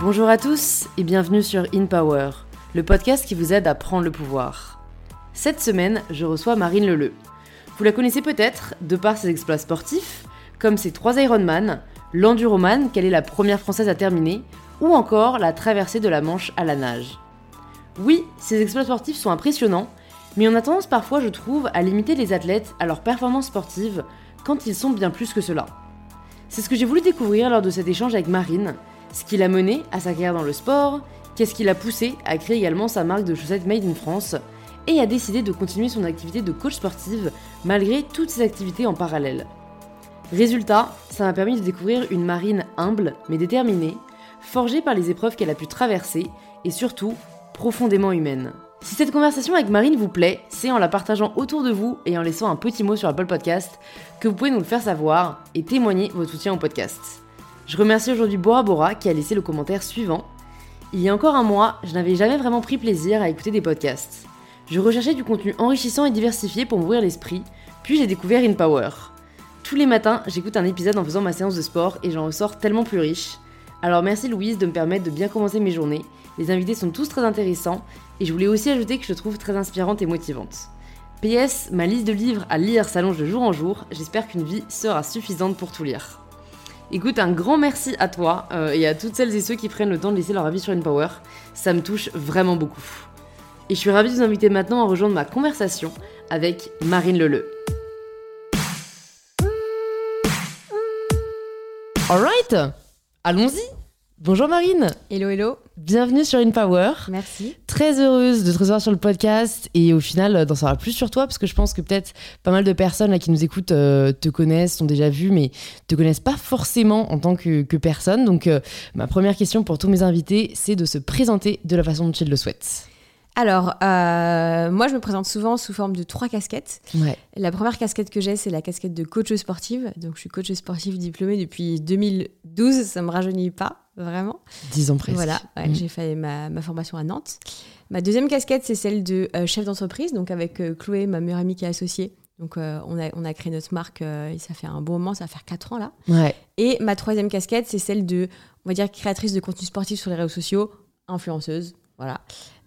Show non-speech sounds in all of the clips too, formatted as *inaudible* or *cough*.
Bonjour à tous et bienvenue sur In Power, le podcast qui vous aide à prendre le pouvoir. Cette semaine, je reçois Marine Leleu. Vous la connaissez peut-être de par ses exploits sportifs, comme ses trois Ironman, l'Enduroman qu'elle est la première française à terminer, ou encore la traversée de la Manche à la nage. Oui, ces exploits sportifs sont impressionnants, mais on a tendance parfois, je trouve, à limiter les athlètes à leurs performances sportives quand ils sont bien plus que cela. C'est ce que j'ai voulu découvrir lors de cet échange avec Marine, ce qui l'a mené à sa carrière dans le sport, qu'est-ce qui l'a poussé à créer également sa marque de chaussettes Made in France, et à décider de continuer son activité de coach sportive malgré toutes ses activités en parallèle. Résultat, ça m'a permis de découvrir une Marine humble mais déterminée, forgée par les épreuves qu'elle a pu traverser et surtout profondément humaine. Si cette conversation avec Marine vous plaît, c'est en la partageant autour de vous et en laissant un petit mot sur Apple Podcast que vous pouvez nous le faire savoir et témoigner votre soutien au podcast. Je remercie aujourd'hui Bora Bora qui a laissé le commentaire suivant. Il y a encore un mois, je n'avais jamais vraiment pris plaisir à écouter des podcasts. Je recherchais du contenu enrichissant et diversifié pour m'ouvrir l'esprit, puis j'ai découvert InPower. Tous les matins, j'écoute un épisode en faisant ma séance de sport et j'en ressors tellement plus riche. Alors merci Louise de me permettre de bien commencer mes journées. Les invités sont tous très intéressants et je voulais aussi ajouter que je trouve très inspirante et motivante. PS, ma liste de livres à lire s'allonge de jour en jour, j'espère qu'une vie sera suffisante pour tout lire. Écoute, un grand merci à toi euh, et à toutes celles et ceux qui prennent le temps de laisser leur avis sur InPower, ça me touche vraiment beaucoup. Et je suis ravie de vous inviter maintenant à rejoindre ma conversation avec Marine Leleu. Alright, allons-y Bonjour Marine Hello, hello. Bienvenue sur InPower. Merci. Très heureuse de te recevoir sur le podcast et au final d'en savoir plus sur toi parce que je pense que peut-être pas mal de personnes là, qui nous écoutent euh, te connaissent, sont déjà vues mais te connaissent pas forcément en tant que, que personne. Donc euh, ma première question pour tous mes invités c'est de se présenter de la façon dont ils le souhaitent. Alors, euh, moi, je me présente souvent sous forme de trois casquettes. Ouais. La première casquette que j'ai, c'est la casquette de coach sportive. Donc, je suis coach sportive diplômée depuis 2012. Ça me rajeunit pas, vraiment. 10 ans presque. Voilà, ouais, Mm. j'ai fait ma, ma formation à Nantes. Ma deuxième casquette, c'est celle de euh, chef d'entreprise. Donc, avec euh, Chloé, ma meilleure amie qui est associée. Donc, on, a, on a créé notre marque et ça fait un bon moment, ça va faire 4 ans là. Ouais. Et ma troisième casquette, c'est celle de, on va dire, créatrice de contenu sportif sur les réseaux sociaux, influenceuse. Voilà.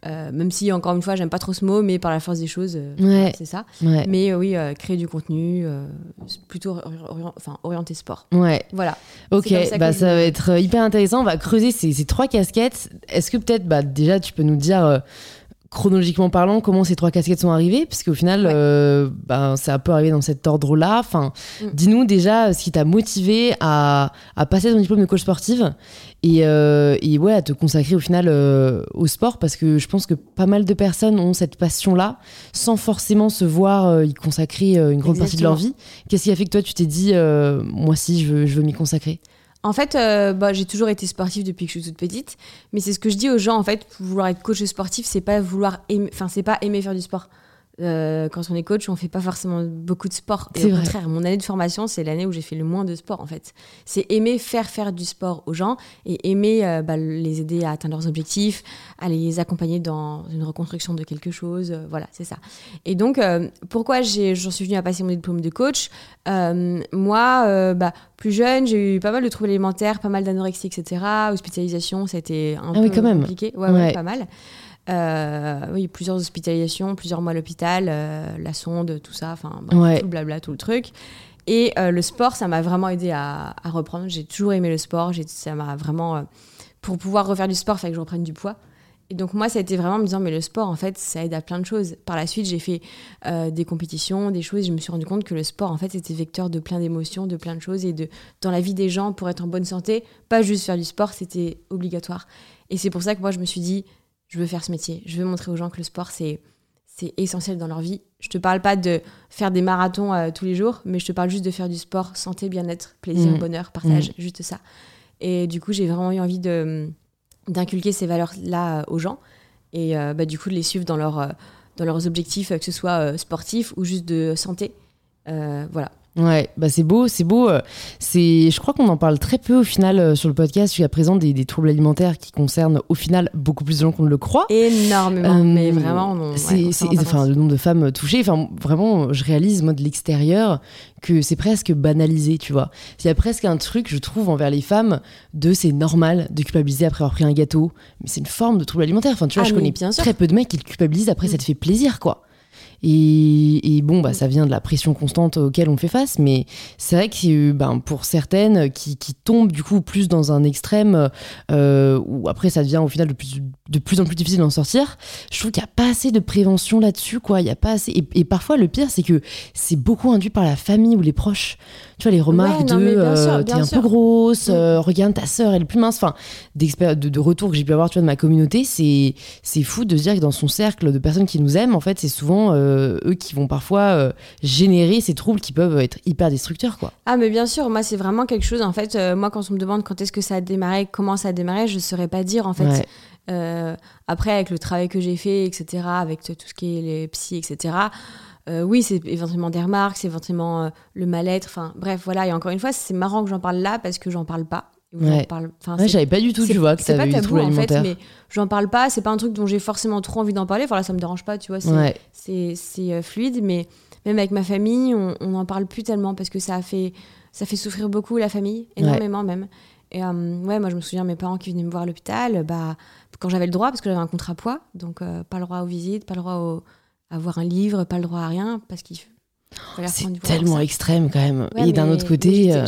Euh, même si, encore une fois, j'aime pas trop ce mot, mais par la force des choses, euh, Ouais. c'est ça. Ouais. Mais euh, oui, créer du contenu, plutôt enfin, orienté sport. Ouais. Voilà. Ok, ça bah ça va être hyper intéressant. On va creuser ces, ces trois casquettes. Est-ce que peut-être, bah, déjà, tu peux nous dire, chronologiquement parlant, comment ces trois casquettes sont arrivées Parce qu'au final, Ouais. euh, bah, ça a peu arrivé dans cet ordre-là. Enfin, Mm. dis-nous déjà ce qui t'a motivé à, à passer ton diplôme de coach sportive et, euh, et ouais, à te consacrer au final euh, au sport. Parce que je pense que pas mal de personnes ont cette passion-là sans forcément se voir euh, y consacrer une grande partie de leur vie. Qu'est-ce qui a fait que toi, tu t'es dit, moi aussi, je veux, je veux m'y consacrer? En fait, euh, bah, j'ai toujours été sportive depuis que je suis toute petite, mais c'est ce que je dis aux gens en fait. Vouloir être coach sportif, c'est pas vouloir, enfin c'est pas aimer faire du sport. Euh, quand on est coach, on fait pas forcément beaucoup de sport. Et C'est au vrai. contraire, mon année de formation, c'est l'année où j'ai fait le moins de sport en fait. C'est aimer faire faire du sport aux gens et aimer euh, bah, les aider à atteindre leurs objectifs, à les accompagner dans une reconstruction de quelque chose. euh, voilà, c'est ça. Et donc, pourquoi j'en suis venue à passer mon diplôme de coach? Moi, bah, plus jeune, j'ai eu pas mal de troubles alimentaires, pas mal d'anorexie, etc. Hospitalisation, ça a été un Ah peu oui, quand même. compliqué. Ouais, ouais, Ouais. pas mal. Euh, oui, plusieurs hospitalisations, plusieurs mois à l'hôpital, euh, la sonde, tout ça, enfin, Ouais. tout le blabla, tout le truc. Et euh, le sport, ça m'a vraiment aidé à, à reprendre. J'ai toujours aimé le sport. J'ai- Ça m'a vraiment. pour pouvoir refaire du sport, il fallait que je reprenne du poids. Et donc, moi, ça a été vraiment en me disant, mais le sport, en fait, ça aide à plein de choses. Par la suite, j'ai fait des compétitions, des choses. Je me suis rendu compte que le sport, en fait, c'était vecteur de plein d'émotions, de plein de choses. Et de, dans la vie des gens, pour être en bonne santé, pas juste faire du sport, c'était obligatoire. Et c'est pour ça que moi, je me suis dit, je veux faire ce métier. Je veux montrer aux gens que le sport, c'est c'est essentiel dans leur vie. Je te parle pas de faire des marathons euh, tous les jours, mais je te parle juste de faire du sport, santé, bien-être, plaisir, Mhm. bonheur, partage, juste ça. Et du coup, j'ai vraiment eu envie de d'inculquer ces valeurs-là euh, aux gens et euh, bah, du coup de les suivre dans, leur, dans leurs objectifs, que ce soit sportif ou juste de santé. Voilà. Ouais, bah c'est beau, c'est beau. euh, C'est, je crois qu'on en parle très peu au final euh, sur le podcast jusqu'à présent des, des troubles alimentaires qui concernent au final beaucoup plus de gens qu'on ne le croit. Énormément, Euh, mais vraiment, on, ouais, c'est, pas enfin, le nombre de femmes touchées. Enfin, vraiment, je réalise moi de l'extérieur que c'est presque banalisé, tu vois. Il y a presque un truc, je trouve, envers les femmes de c'est normal de culpabiliser après avoir pris un gâteau, mais c'est une forme de trouble alimentaire. Enfin, tu vois, Ah, je connais bien très peu de mecs qui le culpabilisent. Après, ça Mm. te fait plaisir, quoi. Et, et bon, bah, ça vient de la pression constante auquel on fait face, mais c'est vrai que euh, ben, pour certaines qui, qui tombent du coup plus dans un extrême euh, où après ça devient au final de plus, de plus en plus difficile d'en sortir, je trouve qu'il n'y a pas assez de prévention là-dessus, quoi. Il y a pas assez. Et, et parfois, le pire, c'est que c'est beaucoup induit par la famille ou les proches. Tu vois, les remarques non, de euh, t'es un sûr. peu grosse, Mm. euh, regarde ta sœur, elle est plus mince. Enfin, de, de retour que j'ai pu avoir tu vois, de ma communauté, c'est c'est fou de se dire que dans son cercle de personnes qui nous aiment, en fait, c'est souvent euh, eux qui vont parfois euh, générer ces troubles qui peuvent être hyper destructeurs, quoi. Ah, mais bien sûr, moi, c'est vraiment quelque chose. En fait, euh, moi, quand on me demande quand est-ce que ça a démarré, comment ça a démarré, je ne saurais pas dire, en fait. Ouais. Après, avec le travail que j'ai fait, etc., avec tout ce qui est les psy, etc., oui, c'est éventuellement des remarques, c'est éventuellement le mal-être. Enfin, bref, voilà. Et encore une fois, c'est marrant que j'en parle là parce que j'en parle pas. Ou j'en Ouais. parle- enfin, Ouais, c'est- j'avais pas du tout, tu vois, que t'avais eu tabou en fait, mais j'en parle pas. C'est pas un truc dont j'ai forcément trop envie d'en parler. Voilà, ça me dérange pas, tu vois. C'est Ouais. euh, fluide, mais même avec ma famille, on on n'en parle plus tellement parce que ça a fait ça fait souffrir beaucoup la famille, énormément même. Et euh, ouais, moi je me souviens mes parents qui venaient me voir à l'hôpital, bah quand j'avais le droit parce que j'avais un contrat poids, donc euh, pas le droit aux visites, pas le droit au- à voir un livre, pas le droit à rien parce qu'il fallait C'est tellement extrême quand même. Ouais, et d'un autre côté, euh,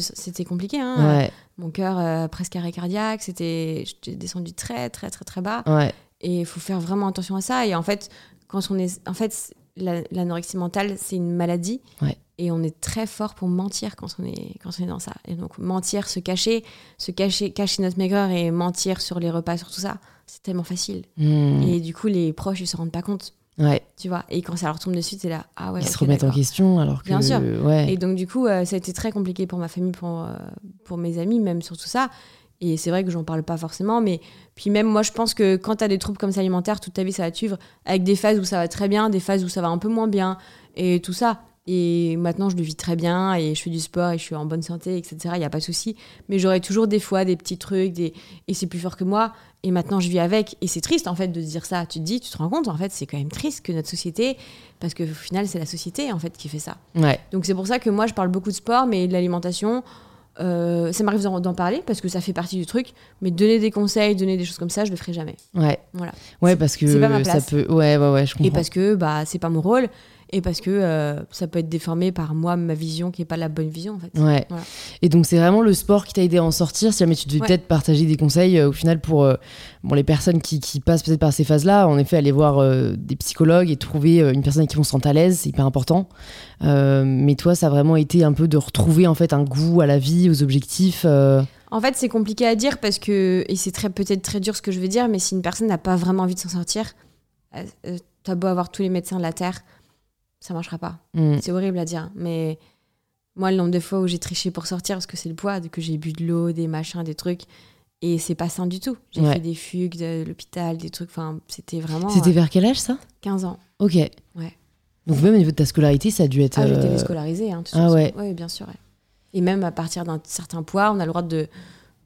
c'était compliqué. Hein. ouais, Mon cœur euh, presque arrêt cardiaque, c'était j'étais descendu très très très très bas. ouais, Et il faut faire vraiment attention à ça. Et en fait, quand on est, en fait, la- l'anorexie mentale, c'est une maladie. Ouais. Et on est très fort pour mentir quand on est, quand on est dans ça. Et donc mentir, se cacher, se cacher, cacher notre maigreur et mentir sur les repas, sur tout ça, c'est tellement facile. Hmm, Et du coup, les proches, ils se rendent pas compte, ouais. tu vois. Et quand ça leur tombe dessus, c'est là, ah ouais. Ils se remettent en question alors que. Bien sûr. Ouais. Et donc, du coup, euh, ça a été très compliqué pour ma famille, pour, euh, pour mes amis, même sur tout ça. Et c'est vrai que j'en parle pas forcément, mais puis même moi, je pense que quand tu as des troubles comme ça alimentaires, toute ta vie, ça va te suivre, avec des phases où ça va très bien, des phases où ça va un peu moins bien, et tout ça. Et maintenant, je le vis très bien, et je fais du sport, et je suis en bonne santé, etc. Il n'y a pas de souci. Mais j'aurai toujours des fois des petits trucs, des... et c'est plus fort que moi. Et maintenant, je vis avec. Et c'est triste, en fait, de dire ça. Tu te dis, tu te rends compte, en fait, c'est quand même triste que notre société, parce qu'au final, c'est la société, en fait, qui fait ça. Ouais. Donc c'est pour ça que moi je parle beaucoup de sport, mais de l'alimentation, euh, ça m'arrive d'en parler parce que ça fait partie du truc. Mais donner des conseils, donner des choses comme ça, je le ferai jamais. Ouais. Voilà. Ouais, parce que ça peut. Ouais, ouais, ouais, je comprends. Et parce que bah c'est pas mon rôle et parce que euh, ça peut être déformé par moi ma vision qui est pas la bonne vision en fait. Ouais. Voilà. Et donc c'est vraiment le sport qui t'a aidé à en sortir. Si jamais tu devais Ouais. peut-être partager des conseils euh, au final pour euh, bon, les personnes qui, qui passent peut-être par ces phases-là, en effet, aller voir des psychologues et trouver une personne avec qui on se sent à l'aise, c'est hyper important. Mais toi, ça a vraiment été un peu de retrouver en fait un goût à la vie, aux objectifs. En fait c'est compliqué à dire parce que et c'est très peut-être très dur ce que je veux dire, mais si une personne n'a pas vraiment envie de s'en sortir, t'as beau avoir tous les médecins de la terre, ça marchera pas. hmm. C'est horrible à dire, mais moi, le nombre de fois où j'ai triché pour sortir parce que c'est le poids, que j'ai bu de l'eau, des machins, des trucs, et c'est pas sain du tout. J'ai Ouais. fait des fugues de l'hôpital, des trucs, enfin, c'était vraiment C'était euh, vers quel âge ça? 15 ans. Ok. Ouais. Donc même au niveau de ta scolarité, ça a dû être. Ah, j'étais euh, déscolarisée. Hein, de toute ah ouais. Oui, bien sûr. ouais. Et même à partir d'un certain poids, on a le droit de,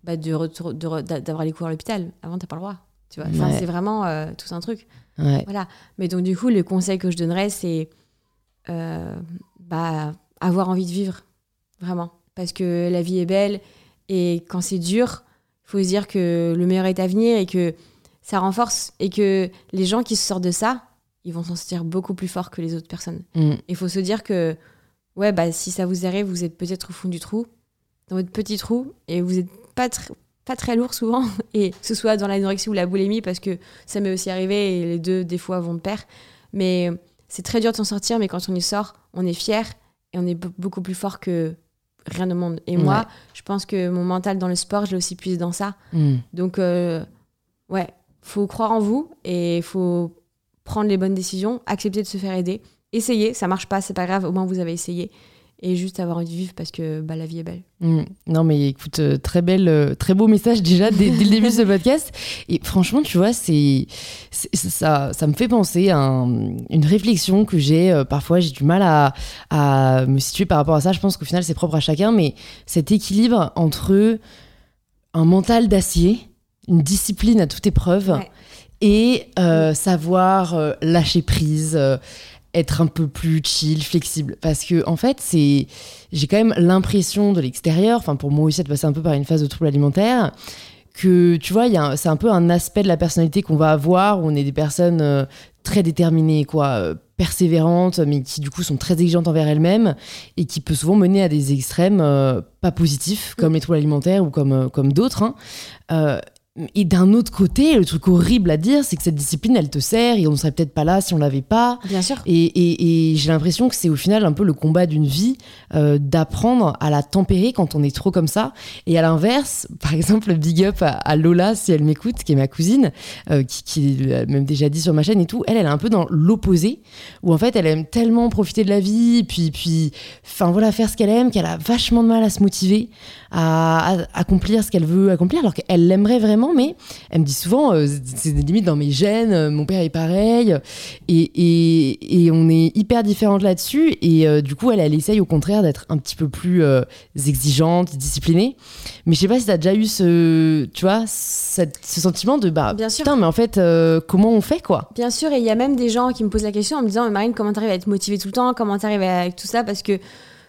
bah, de retour- de d'avoir les cours à l'hôpital. Avant, t'as pas le droit. Tu vois, Enfin, Ouais. c'est vraiment euh, tout un truc. Ouais. Voilà. Mais donc, du coup, le conseil que je donnerais, c'est bah, avoir envie de vivre. Vraiment. Parce que la vie est belle. Et quand c'est dur, il faut se dire que le meilleur est à venir et que ça renforce. Et que les gens qui se sortent de ça, ils vont s'en sortir beaucoup plus fort que les autres personnes. Il faut se dire que, ouais, bah, si ça vous arrive, vous êtes peut-être au fond du trou, dans votre petit trou, et vous n'êtes pas, tr- pas très lourd souvent, *laughs* et que ce soit dans l'anorexie ou la boulimie, parce que ça m'est aussi arrivé, et les deux, des fois, vont de pair. Mais c'est très dur de s'en sortir, mais quand on y sort, on est fier, et on est be- beaucoup plus fort que rien au monde. Et moi, je pense que mon mental dans le sport, je l'ai aussi puisé dans ça. Hmm. Donc, euh, ouais, faut croire en vous et faut prendre les bonnes décisions, accepter de se faire aider, essayer, ça marche pas, c'est pas grave, au moins vous avez essayé. Et juste avoir envie de vivre parce que bah, la vie est belle. Mm. Non, mais écoute, euh, très belle, euh, très beau message déjà dès, dès le début de ce podcast. Et franchement, tu vois, c'est ça, ça me fait penser à un- une réflexion que j'ai. euh, parfois, j'ai du mal à, à me situer par rapport à ça. Je pense qu'au final, c'est propre à chacun, mais cet équilibre entre un mental d'acier, une discipline à toute épreuve, Ouais. et savoir lâcher prise. Être un peu plus chill, flexible. Parce que, en fait, c'est. J'ai quand même l'impression de l'extérieur, enfin, pour moi aussi, de passer un peu par une phase de trouble alimentaire, que, tu vois, il y a un- c'est un peu un aspect de la personnalité qu'on va avoir, où on est des personnes euh, très déterminées, quoi, euh, persévérantes, mais qui, du coup, sont très exigeantes envers elles-mêmes, et qui peut souvent mener à des extrêmes euh, pas positifs, comme les troubles alimentaires ou comme, comme d'autres. hein. Et d'un autre côté, le truc horrible à dire, c'est que cette discipline, elle te sert et on ne serait peut-être pas là si on l'avait pas. Bien sûr. Et, et- et j'ai l'impression que c'est au final un peu le combat d'une vie euh, d'apprendre à la tempérer quand on est trop comme ça. Et à l'inverse, *laughs* par exemple, big up à, à Lola, si elle m'écoute, qui est ma cousine, euh, qui, qui a même déjà dit sur ma chaîne et tout, elle, elle est un peu dans l'opposé, où en fait, elle aime tellement profiter de la vie, puis, puis enfin voilà, faire ce qu'elle aime, qu'elle a vachement de mal à se motiver, à, à accomplir ce qu'elle veut accomplir, alors qu'elle l'aimerait vraiment, mais elle me dit souvent, euh, c'est des limites dans mes gènes, euh, mon père est pareil, et, et, et on est hyper différentes là-dessus. Et euh, du coup, elle, elle essaye au contraire d'être un petit peu plus euh, exigeante, disciplinée. Mais je sais pas si t'as déjà eu ce, tu vois, cette- ce sentiment de bah, Bien sûr. putain, mais en fait, comment on fait quoi? Bien sûr, et il y a même des gens qui me posent la question en me disant Mais Marine, comment t'arrives à être motivée tout le temps? Comment t'arrives avec tout ça? Parce que,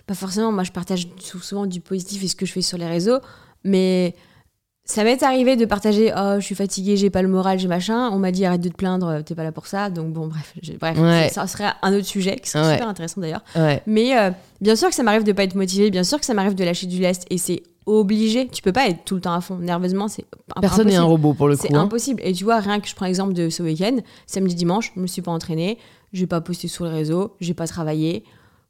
pas forcément, moi je partage sou- souvent du positif et ce que je fais sur les réseaux, mais ça m'est arrivé de partager Oh, je suis fatiguée, j'ai pas le moral, j'ai machin. On m'a dit Arrête de te plaindre, t'es pas là pour ça. Donc, bon, bref, j'ai- bref Ouais. ça serait un autre sujet qui serait Ouais. super intéressant d'ailleurs. Ouais. Mais euh, bien sûr que ça m'arrive de pas être motivée, bien sûr que ça m'arrive de lâcher du lest et c'est obligé. Tu peux pas être tout le temps à fond. Nerveusement, c'est Personne n'est un robot pour le C'est coup. hein. impossible. Et tu vois, rien que je prends l'exemple de ce week-end, samedi, dimanche, je me suis pas entraînée, j'ai pas posté sur les réseaux, j'ai pas travaillé.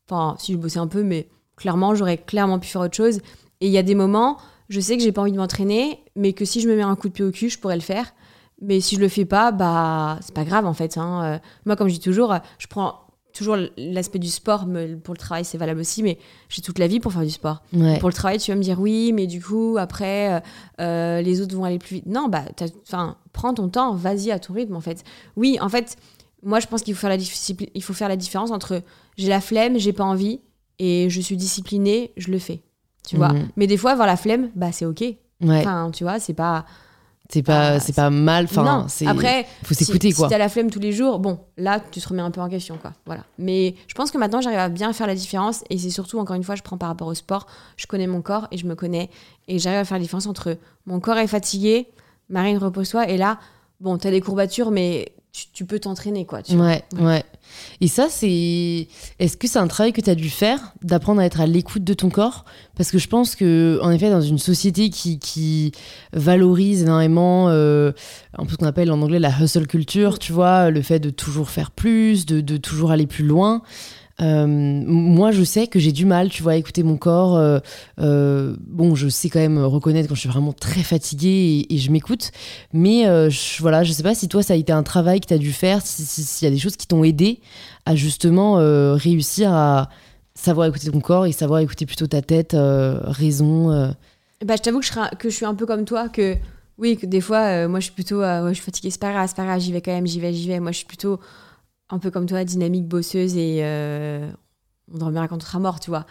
Enfin, si je bossais un peu, mais clairement, j'aurais clairement pu faire autre chose. Et il y a des moments, je sais que j'ai pas envie de m'entraîner, mais que si je me mets un coup de pied au cul, je pourrais le faire. Mais si je le fais pas, bah, c'est pas grave en fait. hein. Euh, Moi, comme je dis toujours, euh, je prends toujours l'aspect du sport, mais pour le travail, c'est valable aussi, mais j'ai toute la vie pour faire du sport. Ouais. Pour le travail, tu vas me dire oui, mais du coup, après, euh, les autres vont aller plus vite. Non, bah, enfin, prends ton temps, vas-y à ton rythme, en fait. Oui, en fait, moi, je pense qu'il faut faire la, il faut faire la différence entre j'ai la flemme, j'ai pas envie, et je suis disciplinée, je le fais. Tu vois Mhm. Mais des fois, avoir la flemme, bah, c'est OK. Ouais. Enfin, tu vois, c'est pas. C'est pas, Ah, c'est pas mal. Enfin, c'est. après, faut s'écouter si, quoi. Si t'as la flemme tous les jours, bon, là, tu te remets un peu en question, quoi. Voilà. Mais je pense que maintenant, j'arrive à bien faire la différence. Et c'est surtout, encore une fois, je prends par rapport au sport. Je connais mon corps et je me connais. Et j'arrive à faire la différence entre mon corps est fatigué, Marine, repose-toi. Et là, bon, t'as des courbatures, mais tu, tu peux t'entraîner, quoi. Tu vois. Ouais, ouais. Et ça, c'est. Est-ce que c'est un travail que tu as dû faire, d'apprendre à être à l'écoute de ton corps? Parce que je pense que, en effet, dans une société qui, qui valorise énormément euh, un peu ce qu'on appelle en anglais la hustle culture, tu vois, le fait de toujours faire plus, de, de toujours aller plus loin. Euh, moi, je sais que j'ai du mal, tu vois, à écouter mon corps. euh, euh, bon, je sais quand même reconnaître quand je suis vraiment très fatiguée et, je m'écoute. Mais je, voilà, je sais pas si toi, ça a été un travail que tu as dû faire, si- si- s'il y a des choses qui t'ont aidé à justement réussir à savoir écouter ton corps et savoir écouter plutôt ta tête, raison. Bah, je t'avoue que je, suis un peu comme toi, que oui, que des fois, moi, je suis plutôt, fatiguée, c'est pas grave, c'est pas grave, j'y vais quand même, j'y vais, j'y vais. Moi, je suis plutôt un peu comme toi, dynamique, bosseuse et euh, on dormira quand on sera mort, tu vois.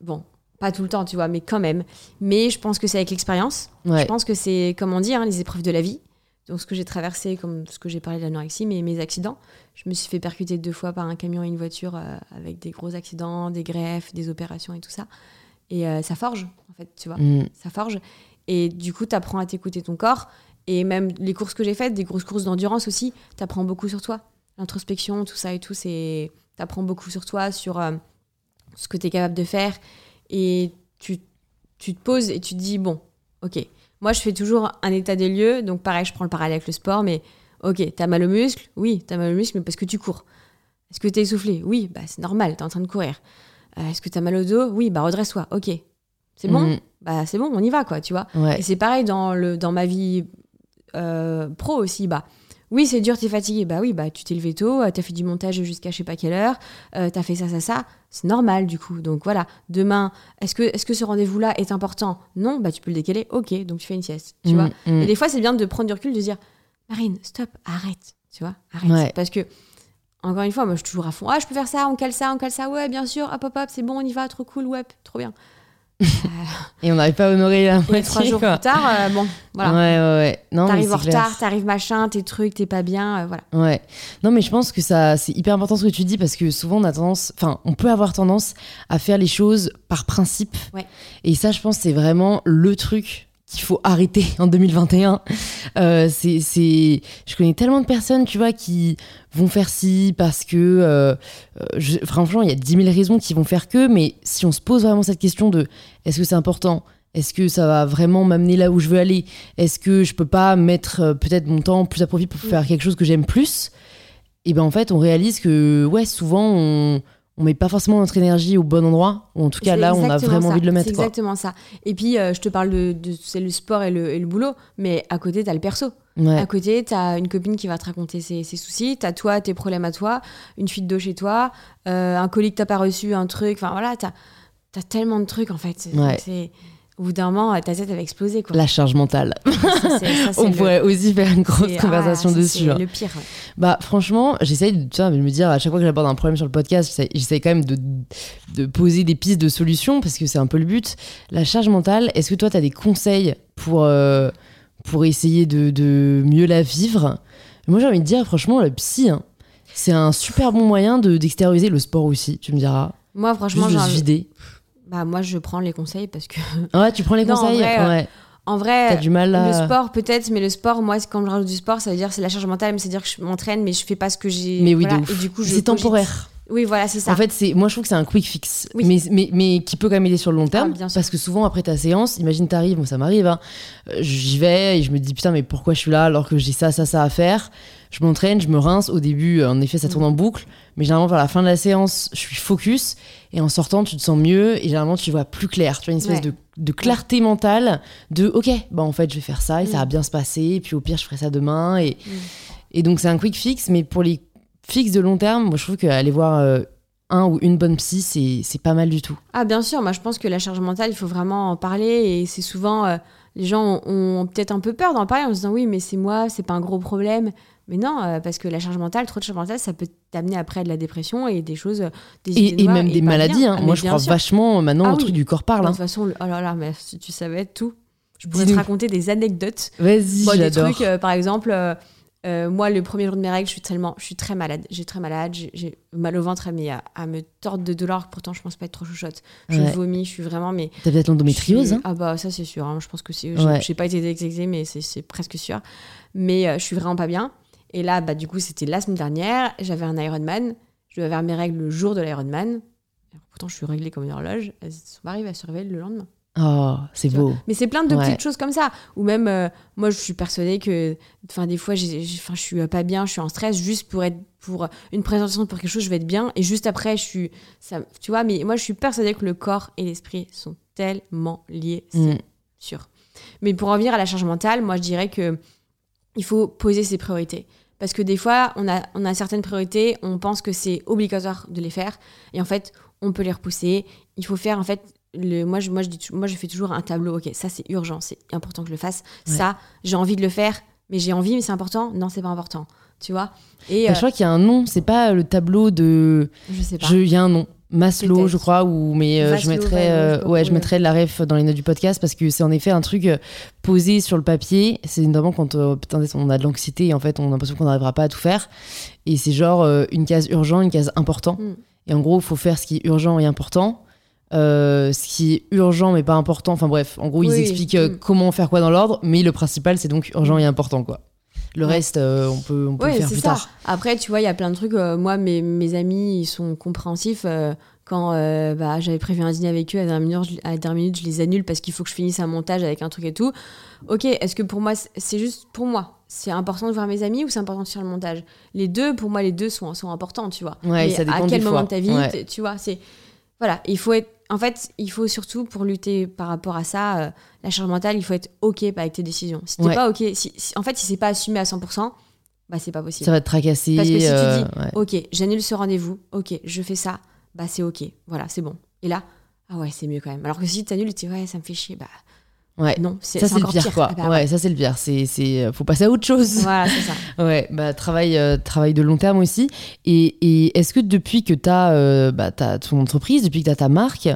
Bon, pas tout le temps, tu vois, mais quand même. Mais je pense que c'est avec l'expérience. Ouais. Je pense que c'est, comme on dit, hein, les épreuves de la vie. Donc, ce que j'ai traversé, comme ce que j'ai parlé de l'anorexie, mais mes accidents. Je me suis fait percuter deux fois par un camion et une voiture euh, avec des gros accidents, des greffes, des opérations et tout ça. Et euh, ça forge, en fait, tu vois Mm. ça forge. Et du coup, tu apprends à t'écouter ton corps. Et même les courses que j'ai faites, des grosses courses d'endurance aussi, tu apprends beaucoup sur toi. L'introspection, tout ça et tout, c'est tu apprends beaucoup sur toi, sur euh, ce que tu es capable de faire. Et tu, tu te poses et tu te dis, bon, ok, moi je fais toujours un état des lieux. Donc pareil, je prends le parallèle avec le sport, mais ok, t'as mal au muscle Oui, t'as mal au muscle, mais parce que tu cours. Est-ce que t'es essoufflé? Oui, bah c'est normal, t'es en train de courir. Euh, Est-ce que t'as mal au dos? Oui, bah redresse-toi, ok. C'est bon? Mm. Bah c'est bon, on y va, quoi, tu vois. Ouais. Et c'est pareil dans, le, dans ma vie euh, pro aussi. Bah, Oui, c'est dur, t'es fatigué. Bah oui, bah tu t'es levé tôt, euh, t'as fait du montage jusqu'à je sais pas quelle heure, euh, t'as fait ça, ça, ça. C'est normal du coup. Donc voilà, demain, est-ce que, est que ce rendez-vous-là est important? Non, bah tu peux le décaler. Ok, donc tu fais une sieste. Tu Mm, vois mm. Et des fois, c'est bien de prendre du recul, de dire Marine, stop, arrête. Tu vois Arrête. Ouais. Parce que, encore une fois, moi je suis toujours à fond. Ah, je peux faire ça, on cale ça, on cale ça. Ouais, bien sûr, hop, hop, hop, c'est bon, on y va, trop cool, ouais, trop bien. Et on n'arrive pas à honorer la Et moitié, trois jours quoi. plus tard, euh, bon, voilà. Ouais, ouais, ouais. T'arrives en retard, t'arrives machin, tes trucs, t'es pas bien, euh, voilà. Ouais. Non, mais je pense que ça, c'est hyper important ce que tu dis parce que souvent on a tendance, enfin, on peut avoir tendance à faire les choses par principe. Ouais. Et ça, je pense, c'est vraiment le truc qu'il faut arrêter *laughs* en 2021. Euh, c'est, c'est, je connais tellement de personnes, tu vois, qui vont faire ci parce que, euh, euh, je- franchement, il y a 10 000 raisons qui vont faire que, mais si on se pose vraiment cette question de est-ce que c'est important? Est-ce que ça va vraiment m'amener là où je veux aller? Est-ce que je peux pas mettre euh, peut-être mon temps plus à profit pour faire quelque chose que j'aime plus? Et ben en fait, on réalise que ouais, souvent on on met pas forcément notre énergie au bon endroit. Ou en tout cas, là, on a vraiment ça. envie de le mettre. C'est quoi. exactement ça. Et puis, euh, je te parle de, de- c'est le sport et le, et le boulot, mais à côté, t'as le perso. Ouais. À côté, t'as une copine qui va te raconter ses, ses soucis, t'as toi, tes problèmes à toi, une fuite d'eau chez toi, euh, un colis que t'as pas reçu, un truc. Enfin voilà, t'as as tellement de trucs en fait. Ouais. Au bout d'un moment, ta tête elle va exploser quoi. La charge mentale. Ça, ça, *laughs* On le- pourrait aussi faire une grosse conversation ah, ça, dessus. C'est hein. le pire. Bah franchement, j'essaye de, tu vois, de me dire à chaque fois que j'aborde un problème sur le podcast, j'essaye- quand même de, de poser des pistes de solutions parce que c'est un peu le but. La charge mentale, est-ce que toi tu as des conseils pour, euh, pour essayer de, de mieux la vivre? Moi j'ai envie de dire franchement, le psy, hein, c'est un super bon moyen de- d'extérioriser le sport aussi, tu me diras. Moi, franchement, j'ai envie- vider. Bah, moi, je prends les conseils parce que, *laughs* Ouais, tu prends les Non, en conseils vrai, euh, Ouais. en vrai, du mal à... Le sport peut-être, mais le sport, moi, quand je rajoute du sport, ça veut dire c'est la charge mentale, mais c'est dire que je m'entraîne, mais je fais pas ce que j'ai. Mais oui, voilà, de ouf. Et du coup, C'est temporaire. Oui, voilà, c'est ça. En fait, c'est moi je trouve que c'est un quick fix, Oui. mais, mais, mais qui peut quand même aider sur le long terme. Ah, bien sûr. parce que souvent après ta séance, imagine t'arrives, moi ça m'arrive, hein, j'y vais et je me dis putain mais pourquoi je suis là alors que j'ai ça, ça, ça à faire? Je m'entraîne, je me rince. Au début, euh, en effet, ça tourne en boucle, mais généralement vers la fin de la séance, je suis focus et en sortant, tu te sens mieux et généralement tu vois plus clair. Tu vois une espèce Ouais. de, de clarté mentale de ok, bah en fait je vais faire ça et ça Mm. va bien se passer et puis au pire je ferai ça demain et Mm. et donc c'est un quick fix, mais pour les fixes de long terme, moi je trouve qu'aller voir euh, un ou une bonne psy, c'est c'est pas mal du tout. Ah, bien sûr, moi, je pense que la charge mentale, il faut vraiment en parler, et c'est souvent. euh, les gens ont, ont peut-être un peu peur d'en parler en se disant oui, mais c'est moi, c'est pas un gros problème. Mais non, euh, parce que la charge mentale, trop de charge mentale, ça peut t'amener après à de la dépression et des choses. euh, Des idées Et, et noires même des maladies. hein. Ah, Moi je crois sûr. vachement maintenant Ah au oui. truc du corps De parle. hein. toute façon, le- oh là là, mais si tu savais tout, je pourrais te raconter des anecdotes. Vas-y, Bon, des trucs, euh, par exemple, euh, euh, moi, le premier jour de mes règles, je suis tellement, je suis très malade. J'ai très malade, j'ai- mal au ventre, mais à, à me tordre de douleur. Pourtant, je pense pas être trop chouchotte. Je Ouais. vomis, je suis vraiment, mais. T'as peut-être l'endométriose. suis- hein. Ah bah ça c'est sûr. hein. Je pense que c'est. Ouais. J'ai pas été détectée, mais c'est- c'est presque sûr. Mais euh, je suis vraiment pas bien. Et là, bah du coup, c'était la semaine dernière. J'avais un Ironman. Je devais avoir mes règles le jour de l'Ironman. Pourtant, je suis réglée comme une horloge. Elles sont pas arrivées à se réveiller le lendemain. Oh, c'est beau. Mais c'est plein de Ouais. petites choses comme ça. Ou même, euh, moi, je suis persuadée que, enfin, des fois, j'ai, j'ai- enfin, je suis euh, pas bien, je suis en stress, juste pour être, pour une présentation pour quelque chose, je vais être bien, et juste après, je suis, ça, tu vois. Mais moi, je suis persuadée que le corps et l'esprit sont tellement liés, c'est Mm. sûr. Mais pour en venir à la charge mentale, moi, je dirais que il faut poser ses priorités. Parce que des fois, on a, on a certaines priorités, on pense que c'est obligatoire de les faire, et en fait, on peut les repousser. Il faut faire, en fait, le, moi, je, moi, je dis, moi, je fais toujours un tableau. Ok, ça, c'est urgent, c'est important que je le fasse. Ouais. Ça, j'ai envie de le faire, mais j'ai envie, mais c'est important. Non, c'est pas important. Tu vois? Et Bah, euh, je crois qu'il y a un nom, c'est pas le tableau de. je sais pas. Il y a un nom. Maslow, je crois, ou mais euh, je mettrais, euh, ouais, je mettrais la ref dans les notes du podcast parce que c'est en effet un truc euh, posé sur le papier. C'est notamment quand euh, putain, on a de l'anxiété et en fait on a l'impression qu'on n'arrivera pas à tout faire. Et c'est genre euh, une case urgent, une case important. Mm. Et en gros, il faut faire ce qui est urgent et important. Euh, ce qui est urgent mais pas important. Enfin bref, en gros, ils expliquent euh, mm. comment faire quoi dans l'ordre, mais le principal c'est donc urgent et important quoi. Le Ouais. reste, euh, on peut, on peut Ouais, le faire plus ça. tard. Après, tu vois, il y a plein de trucs. euh, moi, mes, mes amis, ils sont compréhensifs. euh, quand bah, j'avais prévu un dîner avec eux, à la dernière minute, je, à la dernière minute, je les annule parce qu'il faut que je finisse un montage avec un truc et tout. Ok, est-ce que pour moi, c'est- juste pour moi? C'est important de voir mes amis ou c'est important de faire le montage? Les deux, pour moi, les deux sont, sont importants, tu vois. Ouais, ça dépend à quel moment fois. de ta vie, Ouais. tu vois, c'est. Voilà, il faut être. En fait, il faut surtout, pour lutter par rapport à ça, euh, la charge mentale, il faut être OK avec tes décisions. Si t'es Ouais. pas OK, si, si- en fait, si c'est pas assumé à 100%, bah c'est pas possible. Ça va te tracasser. Parce que si tu euh, dis, ouais. ok, j'annule ce rendez-vous, ok, je fais ça, bah c'est ok, voilà, c'est bon. Et là, ah ouais, c'est mieux quand même. Alors que si tu annules, tu dis, ouais, ça me fait chier, bah Ouais. non, c'est Ça, c'est le pire, quoi. Ah bah ouais, ça, c'est le pire. C'est, c'est, euh, faut passer à autre chose. Voilà, c'est ça. *laughs* Ouais, bah, travail, euh, travail de long terme aussi. Et, et est-ce que depuis que tu as bah, t'as ton entreprise, depuis que tu as ta marque,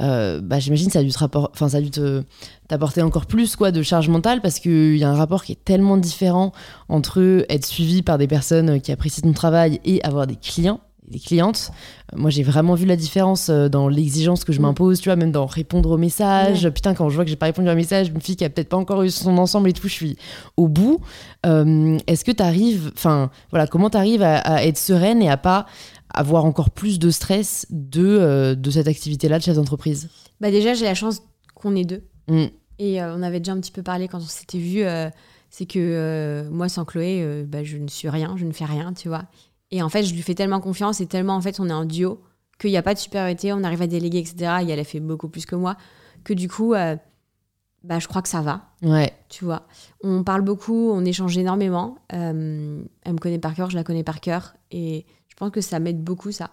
euh, bah, j'imagine que ça a dû te enfin, ça a dû te- t'apporter encore plus quoi, de charge mentale? Parce qu'il y a un rapport qui est tellement différent entre être suivi par des personnes qui apprécient ton travail et avoir des clients, des clientes. Euh, Moi, j'ai vraiment vu la différence euh, dans l'exigence que je Mm. m'impose, tu vois, même dans répondre aux messages. Putain, quand je vois que j'ai pas répondu à un message, une fille qui a peut-être pas encore eu son ensemble et tout, je suis au bout. Euh, Est-ce que tu arrives, enfin, voilà, comment tu arrives à, à être sereine et à pas avoir encore plus de stress de, euh, de cette activité-là de chef d'entreprise Bah déjà, j'ai la chance qu'on est deux. Mm. Et euh, on avait déjà un petit peu parlé quand on s'était vu. c'est que moi, sans Chloé, bah, je ne suis rien, je ne fais rien, tu vois. Et en fait, je lui fais tellement confiance et tellement, en fait, on est un duo qu'il n'y a pas de supériorité, on arrive à déléguer, etc. Et elle a fait beaucoup plus que moi. Que du coup, euh, bah, je crois que ça va, Ouais, tu vois. On parle beaucoup, on échange énormément. Euh, elle me connaît par cœur, je la connais par cœur. Et je pense que ça m'aide beaucoup, ça.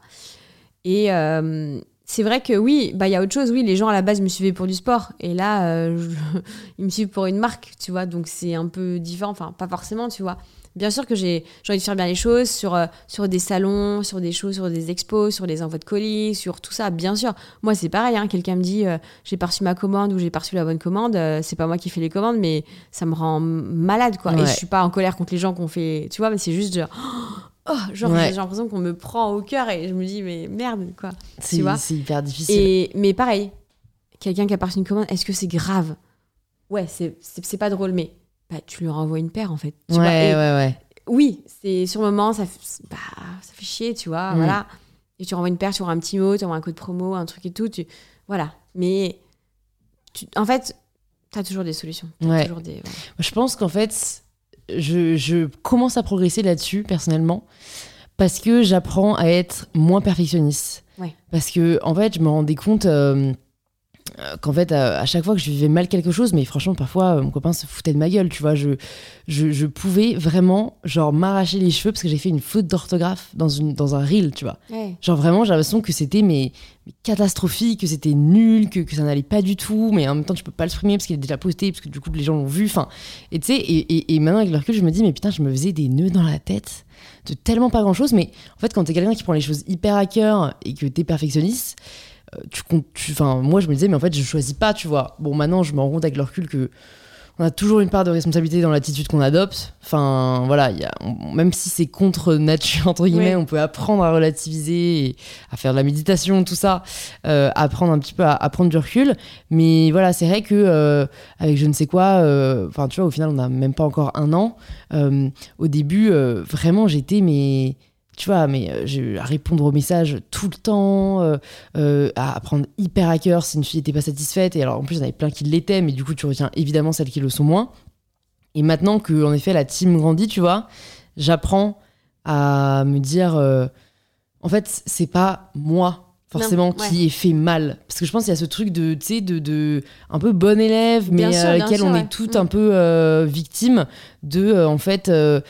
Et euh, c'est vrai que oui, bah il y a autre chose. Oui, les gens à la base me suivaient pour du sport. Et là, je- *laughs* ils me suivent pour une marque, tu vois. Donc c'est un peu différent. Enfin, pas forcément, tu vois. Bien sûr que j'ai envie de faire bien les choses sur, euh, sur des salons, sur des choses, sur des expos, sur les envois de colis, sur tout ça, bien sûr. Moi, c'est pareil. Hein, Quelqu'un me dit euh, j'ai pas reçu ma commande ou j'ai pas reçu la bonne commande. euh, c'est pas moi qui fais les commandes, mais ça me rend malade, quoi. Et je suis pas en colère contre les gens qu'on fait, tu vois, mais c'est juste genre, *gasps* oh, genre Ouais. j'ai l'impression qu'on me prend au cœur et je me dis mais merde, quoi. c'est vois c'est hyper difficile. Et, mais pareil, quelqu'un qui a reçu une commande, est-ce que c'est grave? Ouais, c'est pas drôle, mais bah, tu lui renvoies une paire en fait. Tu ouais, vois, et ouais, ouais. Oui, c'est sur le moment, ça, bah, ça fait chier, tu vois, Mm. voilà. Et tu renvoies une paire, tu renvoies un petit mot, tu envoies un code promo, un truc et tout, tu... voilà. Mais tu- en fait, tu as toujours des solutions. Toujours des... Je pense qu'en fait, je, je commence à progresser là-dessus, personnellement, parce que j'apprends à être moins perfectionniste. Parce que, en fait, je me rendais compte euh, qu'en fait, à, à chaque fois que je vivais mal quelque chose, mais franchement, parfois, euh, mon copain se foutait de ma gueule, tu vois. Je, je, je pouvais vraiment, genre, m'arracher les cheveux parce que j'ai fait une faute d'orthographe dans, une, dans un reel, tu vois. Ouais. Genre vraiment, j'ai l'impression que c'était mais, mais catastrophique, que c'était nul, que, que ça n'allait pas du tout, mais en même temps, tu peux pas le supprimer parce qu'il est déjà posté, parce que du coup, les gens l'ont vu. Enfin, et tu sais, et, et, et maintenant avec le recul, je me dis, mais putain, je me faisais des nœuds dans la tête de tellement pas grand chose. Mais en fait, quand t'es quelqu'un qui prend les choses hyper à cœur et que t'es perfectionniste, euh, tu comptes. tu- Enfin, moi, je me disais, mais en fait, je choisis pas, tu vois. Bon, maintenant, je me rends compte avec le recul que on a toujours une part de responsabilité dans l'attitude qu'on adopte. Enfin, voilà, il y a, on- même si c'est contre nature, entre guillemets, on peut apprendre à relativiser, et à faire de la méditation, tout ça, euh, apprendre un petit peu à, à prendre du recul. Mais voilà, c'est vrai que euh, avec je ne sais quoi, euh, enfin, tu vois, au final, on n'a même pas encore un an. Au début, vraiment, j'étais, mais tu vois, mais euh, je- à répondre aux messages tout le temps, euh, euh, à prendre hyper à cœur si une fille n'était pas satisfaite. Et alors, en plus, il y en avait plein qui l'étaient, mais du coup, tu retiens évidemment celles qui le sont moins. Et maintenant que, en effet, la team grandit, tu vois, j'apprends à me dire, en fait, c'est pas moi forcément Non, qui ai fait mal parce que je pense qu'il y a ce truc de tu sais de, de un peu bon élève mais sûr, euh, lequel sûr, on ouais. est toutes Mm. un peu euh, victimes de euh, en fait euh,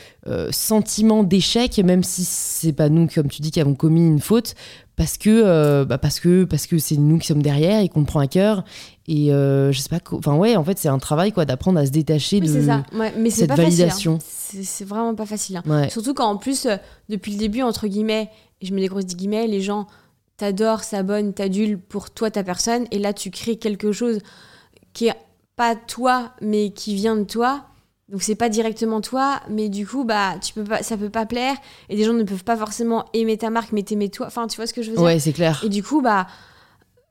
sentiment d'échec même si c'est pas nous comme tu dis qui avons commis une faute parce que bah, parce que parce que c'est nous qui sommes derrière et qu'on prend à cœur et je sais pas enfin ouais en fait c'est un travail quoi d'apprendre à se détacher Oui, de c'est ça. Ouais, mais c'est cette pas validation. hein. C'est vraiment pas facile. hein. Surtout quand en plus, depuis le début, entre guillemets, et je mets des grosses guillemets, les gens t'adorent, s'abonnent, t'adulent pour toi, ta personne, et là tu crées quelque chose qui est pas toi, mais qui vient de toi. Donc c'est pas directement toi, mais du coup bah tu peux pas, ça peut pas plaire, et des gens ne peuvent pas forcément aimer ta marque, mais t'aimer toi. Enfin tu vois ce que je veux dire? Ouais c'est clair Et du coup bah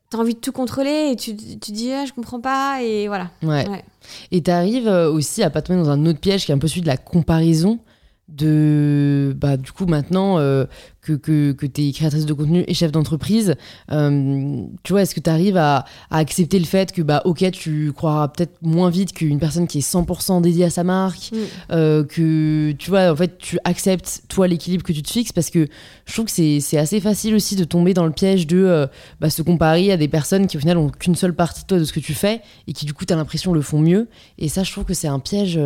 t'as envie de tout contrôler, et tu, tu dis ah, je comprends pas, et voilà. ouais, Ouais. Et t'arrives euh, aussi à pas te mettre dans un autre piège qui est un peu celui de la comparaison. De bah du coup maintenant euh, que, que, que tu es créatrice de contenu et chef d'entreprise, euh, tu vois, est-ce que tu arrives à, à, accepter le fait que, bah, ok, tu croiras peut-être moins vite qu'une personne qui est 100% dédiée à sa marque, mm. euh, que, tu vois, en fait, tu acceptes, toi, l'équilibre que tu te fixes, parce que je trouve que c'est assez facile aussi de tomber dans le piège de euh, bah, se comparer à des personnes qui, au final, ont qu'une seule partie de toi de ce que tu fais et qui, du coup, tu as l'impression le font mieux. Et ça, je trouve que c'est un piège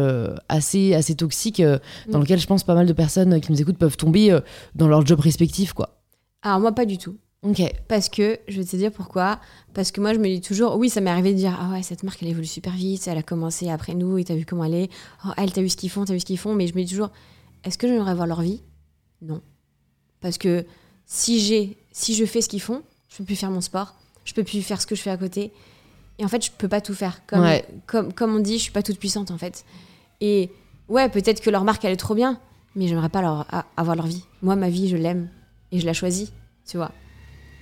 assez, assez toxique dans mm. lequel je pense pas mal de personnes qui nous écoutent peuvent tomber dans leur job respectif, quoi. Alors moi, pas du tout. Ok. Parce que, je vais te dire pourquoi. Parce que moi, je me dis toujours, oui, ça m'est arrivé de dire, ah ouais, cette marque, elle évolue super vite, elle a commencé après nous, et t'as vu comment elle est. Oh, elle, t'as vu ce qu'ils font, t'as vu ce qu'ils font. Mais je me dis toujours, est-ce que j'aimerais voir leur vie? Non. Parce que si j'ai, si je fais ce qu'ils font, je peux plus faire mon sport, je peux plus faire ce que je fais à côté. Et en fait, je peux pas tout faire. Comme, comme, comme on dit, je suis pas toute puissante, en fait. Et ouais, peut-être que leur marque, elle est trop bien, mais j'aimerais pas leur, avoir leur vie. Moi, ma vie, je l'aime et je la choisis, tu vois.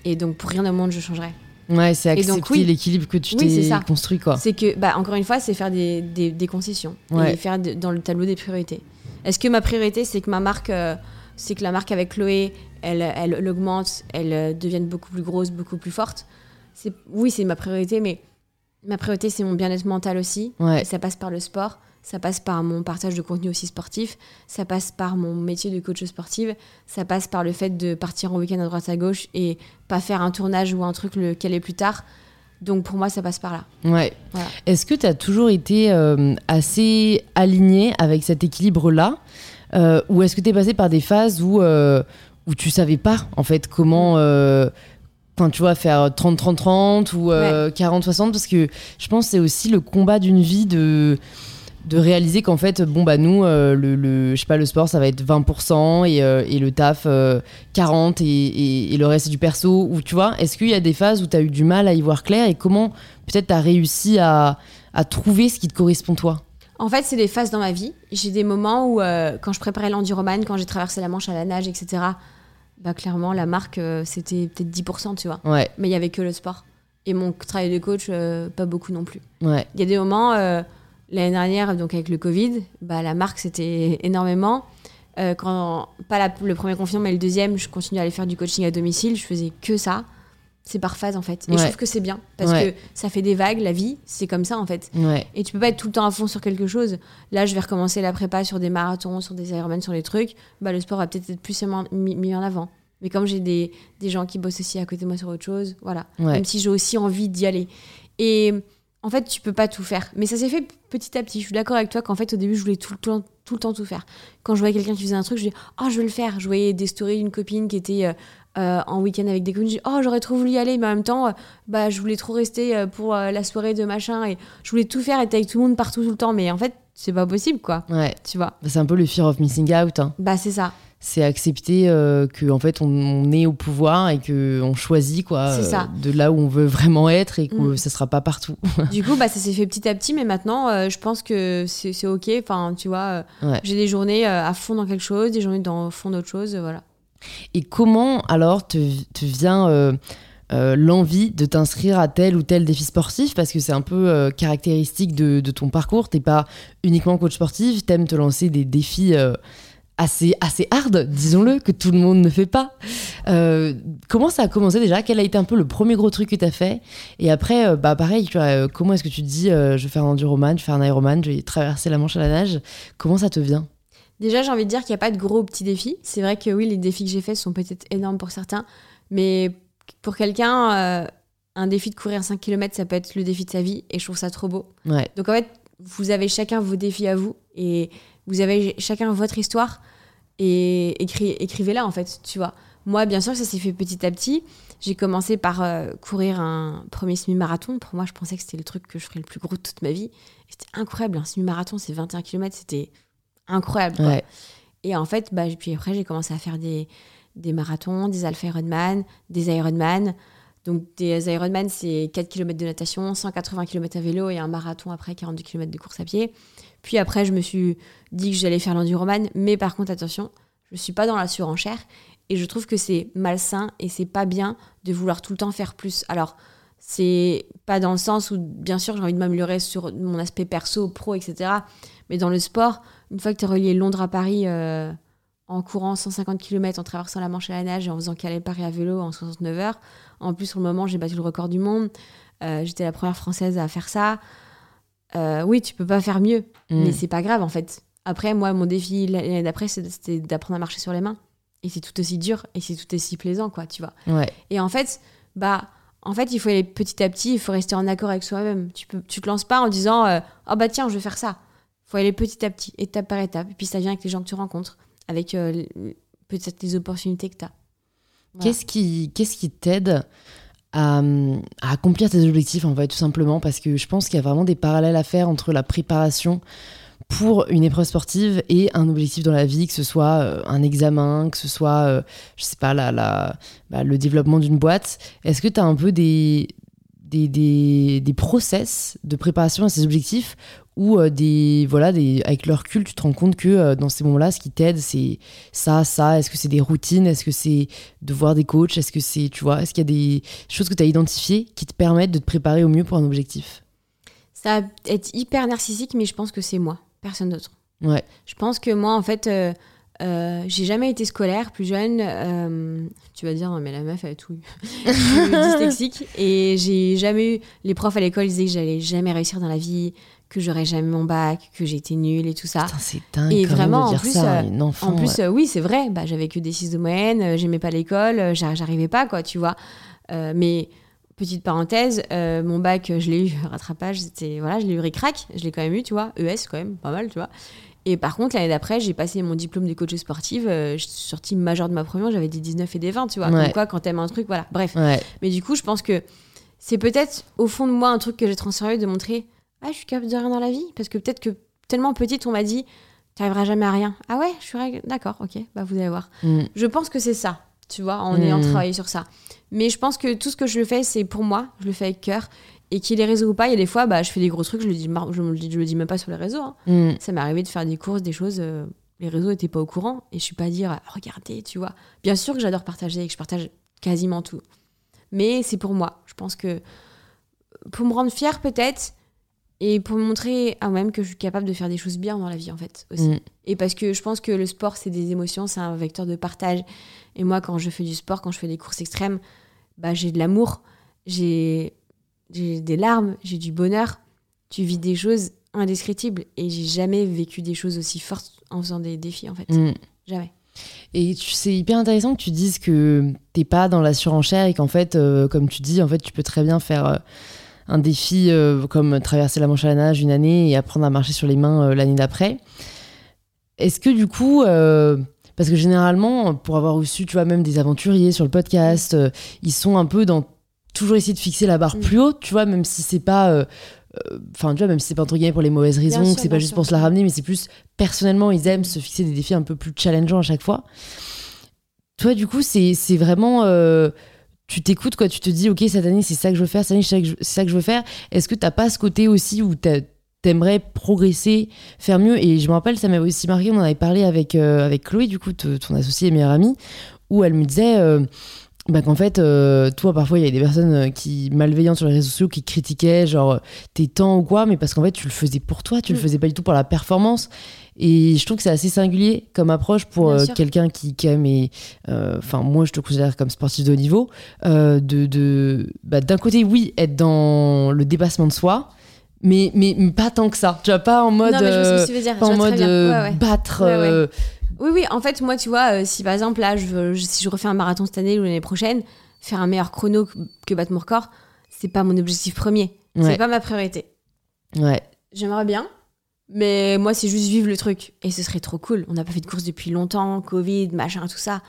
Et donc, pour rien au monde, je changerais. Ouais, c'est accepter l'équilibre que tu t'es construit, quoi. C'est que, bah, encore une fois, c'est faire des, des, concessions et faire dans le tableau des priorités. Est-ce que ma priorité, c'est que ma marque, euh, c'est que la marque avec Chloé, elle, elle, elle augmente, elle euh, devienne beaucoup plus grosse, beaucoup plus forte? Oui, c'est ma priorité, mais ma priorité, c'est mon bien-être mental aussi. Ouais. Et ça passe par le sport ça passe par mon partage de contenu aussi sportif, ça passe par mon métier de coach sportive, ça passe par le fait de partir en week-end à droite à gauche et pas faire un tournage ou un truc lequel est plus tard. Donc pour moi, ça passe par là. Ouais. Est-ce que tu as toujours été euh, assez aligné avec cet équilibre-là euh, Ou est-ce que tu es passé par des phases où, euh, où tu savais pas en fait comment. Enfin, tu vois, faire 30-30-30 ou 40-60 parce que je pense que c'est aussi le combat d'une vie de de réaliser qu'en fait bon bah nous euh, le, je sais pas le sport ça va être 20% et, euh, et le taf 40 euh, et, et, le reste c'est du perso ou tu vois. Est-ce qu'il y a des phases où tu as eu du mal à y voir clair et comment peut-être tu as réussi à, à, trouver ce qui te correspond toi? En fait c'est des phases dans ma vie. J'ai des moments où quand je préparais l'enduroman quand j'ai traversé la Manche à la nage etc bah clairement la marque c'était peut-être 10% tu vois. Ouais. mais il y avait que le sport. Et mon travail de coach pas beaucoup non plus. Ouais. Il y a des moments L'année dernière, donc avec le Covid, bah, la marque c'était énormément. Euh, quand, pas le premier confinement, mais le deuxième, je continuais à aller faire du coaching à domicile. Je faisais que ça. C'est par phase en fait. Et je trouve que c'est bien parce que ça fait des vagues. La vie, c'est comme ça en fait. Et tu peux pas être tout le temps à fond sur quelque chose. Là, je vais recommencer la prépa sur des marathons, sur des Ironman, sur des trucs. Bah, le sport va peut-être être plus mis en avant. Mais comme j'ai des, des, gens qui bossent aussi à côté de moi sur autre chose, voilà. Même si j'ai aussi envie d'y aller. Et en fait, tu peux pas tout faire. Mais ça s'est fait petit à petit. Je suis d'accord avec toi qu'en fait, au début, je voulais tout le temps tout, le temps tout faire. Quand je voyais quelqu'un qui faisait un truc, je disais, oh, je veux le faire. Je voyais des stories d'une copine qui était euh, euh, en week-end avec des copines. Je dis, oh, j'aurais trop voulu y aller, mais en même temps, euh, bah, je voulais trop rester pour la soirée de machin. Et je voulais tout faire, être avec tout le monde partout tout le temps. Mais en fait, c'est pas possible, quoi. Ouais. Tu vois. Bah, c'est un peu le fear of missing out. Hein. Bah, c'est ça c'est accepter euh, qu'en fait on, est au pouvoir et qu'on choisit quoi euh, de là où on veut vraiment être et que mm. ça sera pas partout. *laughs* du coup bah ça s'est fait petit à petit mais maintenant euh, je pense que c'est ok enfin tu vois j'ai des journées à fond dans quelque chose des journées dans fond d'autre chose voilà. Et comment alors te, te vient l'envie de t'inscrire à tel ou tel défi sportif? Parce que c'est un peu caractéristique de, de, ton parcours t'es pas uniquement coach sportif t'aimes te lancer des défis assez, assez hard, disons-le, que tout le monde ne fait pas. Euh, comment ça a commencé déjà? Quel a été un peu le premier gros truc que tu as fait? Et après, euh, bah pareil, euh, comment est-ce que tu te dis, je vais faire un enduroman, je vais faire un ironman, je vais traverser la Manche à la nage? Comment ça te vient? Déjà, j'ai envie de dire qu'il n'y a pas de gros petits défis. C'est vrai que oui, les défis que j'ai faits sont peut-être énormes pour certains, mais pour quelqu'un, un défi de courir 5 km, ça peut être le défi de sa vie, et je trouve ça trop beau. Donc en fait, vous avez chacun vos défis à vous, et vous avez chacun votre histoire et écrivez-la en fait, tu vois. Moi, bien sûr, ça s'est fait petit à petit. J'ai commencé par euh, courir un premier semi-marathon. Pour moi, je pensais que c'était le truc que je ferais le plus gros de toute ma vie. C'était incroyable. Un semi-marathon, c'est 21 km, c'était incroyable. Et en fait, bah, puis après, j'ai commencé à faire des, des marathons, des alpha Ironman, des Ironman. Donc, des Ironman, c'est 4 km de natation, 180 km à vélo et un marathon après 42 km de course à pied. Puis après, je me suis dit que j'allais faire l'enduroman, mais par contre, attention, je ne suis pas dans la surenchère et je trouve que c'est malsain et c'est pas bien de vouloir tout le temps faire plus. Alors, c'est pas dans le sens où, bien sûr, j'ai envie de m'améliorer sur mon aspect perso, pro, etc. Mais dans le sport, une fois que tu as relié Londres à Paris euh, en courant 150 km, en traversant la Manche à la nage et en faisant Calais-Paris à vélo en 69 heures. En plus, sur le moment, j'ai battu le record du monde. Euh, j'étais la première française à faire ça. Euh, oui, tu peux pas faire mieux, Mm. mais c'est pas grave en fait. Après, moi, mon défi l'année d'après, c'était d'apprendre à marcher sur les mains. Et c'est tout aussi dur et c'est tout aussi plaisant, quoi, tu vois. Ouais. Et en fait, bah, en fait, il faut aller petit à petit, il faut rester en accord avec soi-même. Tu peux, tu te lances pas en disant, euh, oh bah tiens, je vais faire ça. faut aller petit à petit, étape par étape. Et puis ça vient avec les gens que tu rencontres, avec euh, peut-être les opportunités que tu as. Voilà. Qu'est-ce qui qu'est-ce qui t'aide à, accomplir tes objectifs en fait tout simplement parce que je pense qu'il y a vraiment des parallèles à faire entre la préparation pour une épreuve sportive et un objectif dans la vie, que ce soit euh, un examen, que ce soit, euh, je sais pas, la, bah, le développement d'une boîte. Est-ce que tu as un peu des, des, des, des process de préparation à ces objectifs ou euh, des, voilà, des, avec le recul, tu te rends compte que euh, dans ces moments-là, ce qui t'aide, c'est ça, ça. Est-ce que c'est des routines? Est-ce que c'est de voir des coachs? Est-ce que c'est, tu vois, est-ce qu'il y a des choses que tu as identifiées qui te permettent de te préparer au mieux pour un objectif? Ça va être hyper narcissique, mais je pense que c'est moi, personne d'autre. Ouais. Je pense que moi, en fait, euh, euh, j'ai jamais été scolaire. Plus jeune, euh, tu vas dire, mais la meuf, elle a tout eu. *laughs* Je suis dyslexique et j'ai jamais eu. Les profs à l'école disaient que j'allais jamais réussir dans la vie, que j'aurais jamais mon bac, que j'étais nulle et tout ça. C'est dingue Et quand vraiment, même de en dire plus, ça euh, une enfant. En plus, ouais. euh, oui, c'est vrai. Bah, j'avais que des 6 de moyenne, euh, j'aimais pas l'école, j'a- j'arrivais pas, quoi, tu vois. Mais petite parenthèse, mon bac, je l'ai eu *laughs* rattrapage, c'était voilà, je l'ai eu ric-rac, je l'ai quand même eu, tu vois. ES quand même, pas mal, tu vois. Et par contre, l'année d'après, j'ai passé mon diplôme de coach sportive, euh, je suis sortie majeure de ma première, j'avais des 19 et des 20, tu vois. Ouais. Comme quoi, quand t'aimes un truc, voilà. Bref. Ouais. Mais du coup, je pense que c'est peut-être au fond de moi un truc que j'ai transféré de montrer Ah, je suis capable de rien dans la vie. Parce que peut-être que tellement petite, on m'a dit Tu n'arriveras jamais à rien. Ah ouais, je suis d'accord, ok, bah vous allez voir. Mm. Je pense que c'est ça, tu vois, en Mm. ayant travaillé sur ça. Mais je pense que tout ce que je fais, c'est pour moi, je le fais avec cœur. Et qu'il ait réseau ou pas, il y a des fois, bah, je fais des gros trucs, je le dis, mar- je, me le dis- je le dis même pas sur les réseaux. hein. Mm. Ça m'est arrivé de faire des courses, des choses, euh, les réseaux n'étaient pas au courant. Et je suis pas à dire, regardez, tu vois. Bien sûr que j'adore partager et que je partage quasiment tout. Mais c'est pour moi. Je pense que pour me rendre fière, peut-être, et pour me montrer à moi-même que je suis capable de faire des choses bien dans la vie, en fait, aussi. Mm. Et parce que je pense que le sport, c'est des émotions, c'est un vecteur de partage. Et moi, quand je fais du sport, quand je fais des courses extrêmes, bah, j'ai de l'amour, j'ai des larmes, j'ai du bonheur. Tu vis des choses indescriptibles. Et j'ai jamais vécu des choses aussi fortes en faisant des défis, en fait. Mm. Jamais. Et tu- c'est hyper intéressant que tu dises que t'es pas dans la surenchère et qu'en fait, euh, comme tu dis, en fait, tu peux très bien faire euh, un défi euh, comme traverser la Manche à la nage une année et apprendre à marcher sur les mains euh, l'année d'après. Est-ce que du coup, euh, parce que généralement, pour avoir reçu, tu vois, même des aventuriers sur le podcast, ils sont un peu dans toujours essayer de fixer la barre Mm. plus haute, tu vois, même si c'est pas. Enfin, tu vois, même si c'est pas entre guillemets pour les mauvaises raisons, que c'est pas juste sûr. pour se la ramener, mais c'est plus personnellement, ils aiment se fixer des défis un peu plus challengeants à chaque fois. Toi, du coup, c'est c'est vraiment. euh, tu t'écoutes, quoi. Tu te dis, OK, cette année, c'est ça que je veux faire, cette année, c'est ça que je- veux faire. Est-ce que t'as pas ce côté aussi où t'aimerais progresser, faire mieux? Et je me rappelle, ça m'avait aussi marqué, on en avait parlé avec, euh, avec Chloé, du coup, te- ton associée et meilleure amie, où elle me disait. euh, bah qu'en fait, euh, toi, parfois, il y a des personnes qui malveillantes sur les réseaux sociaux qui critiquaient, genre, tes temps ou quoi, mais parce qu'en fait, tu le faisais pour toi, tu le Mm. faisais pas du tout pour la performance. Et je trouve que c'est assez singulier comme approche pour euh, quelqu'un qui, quand même, est. euh, Enfin, moi, je te considère comme sportif de haut niveau. euh, de, de, bah, D'un côté, oui, être dans le dépassement de soi, mais, mais, mais pas tant que ça. Tu vois, pas en mode. non, mais je vois ce que tu veux dire. pas en mode Ouais, ouais. battre. Ouais, Oui, oui, en fait, moi, tu vois, si par exemple, là, je veux- je- si je refais un marathon cette année ou l'année prochaine, faire un meilleur chrono que, que battre mon record, c'est pas mon objectif premier. C'est pas ma priorité. ouais. J'aimerais bien, mais moi, c'est juste vivre le truc. Et ce serait trop cool. On n'a pas fait de course depuis longtemps, Covid, machin, tout ça.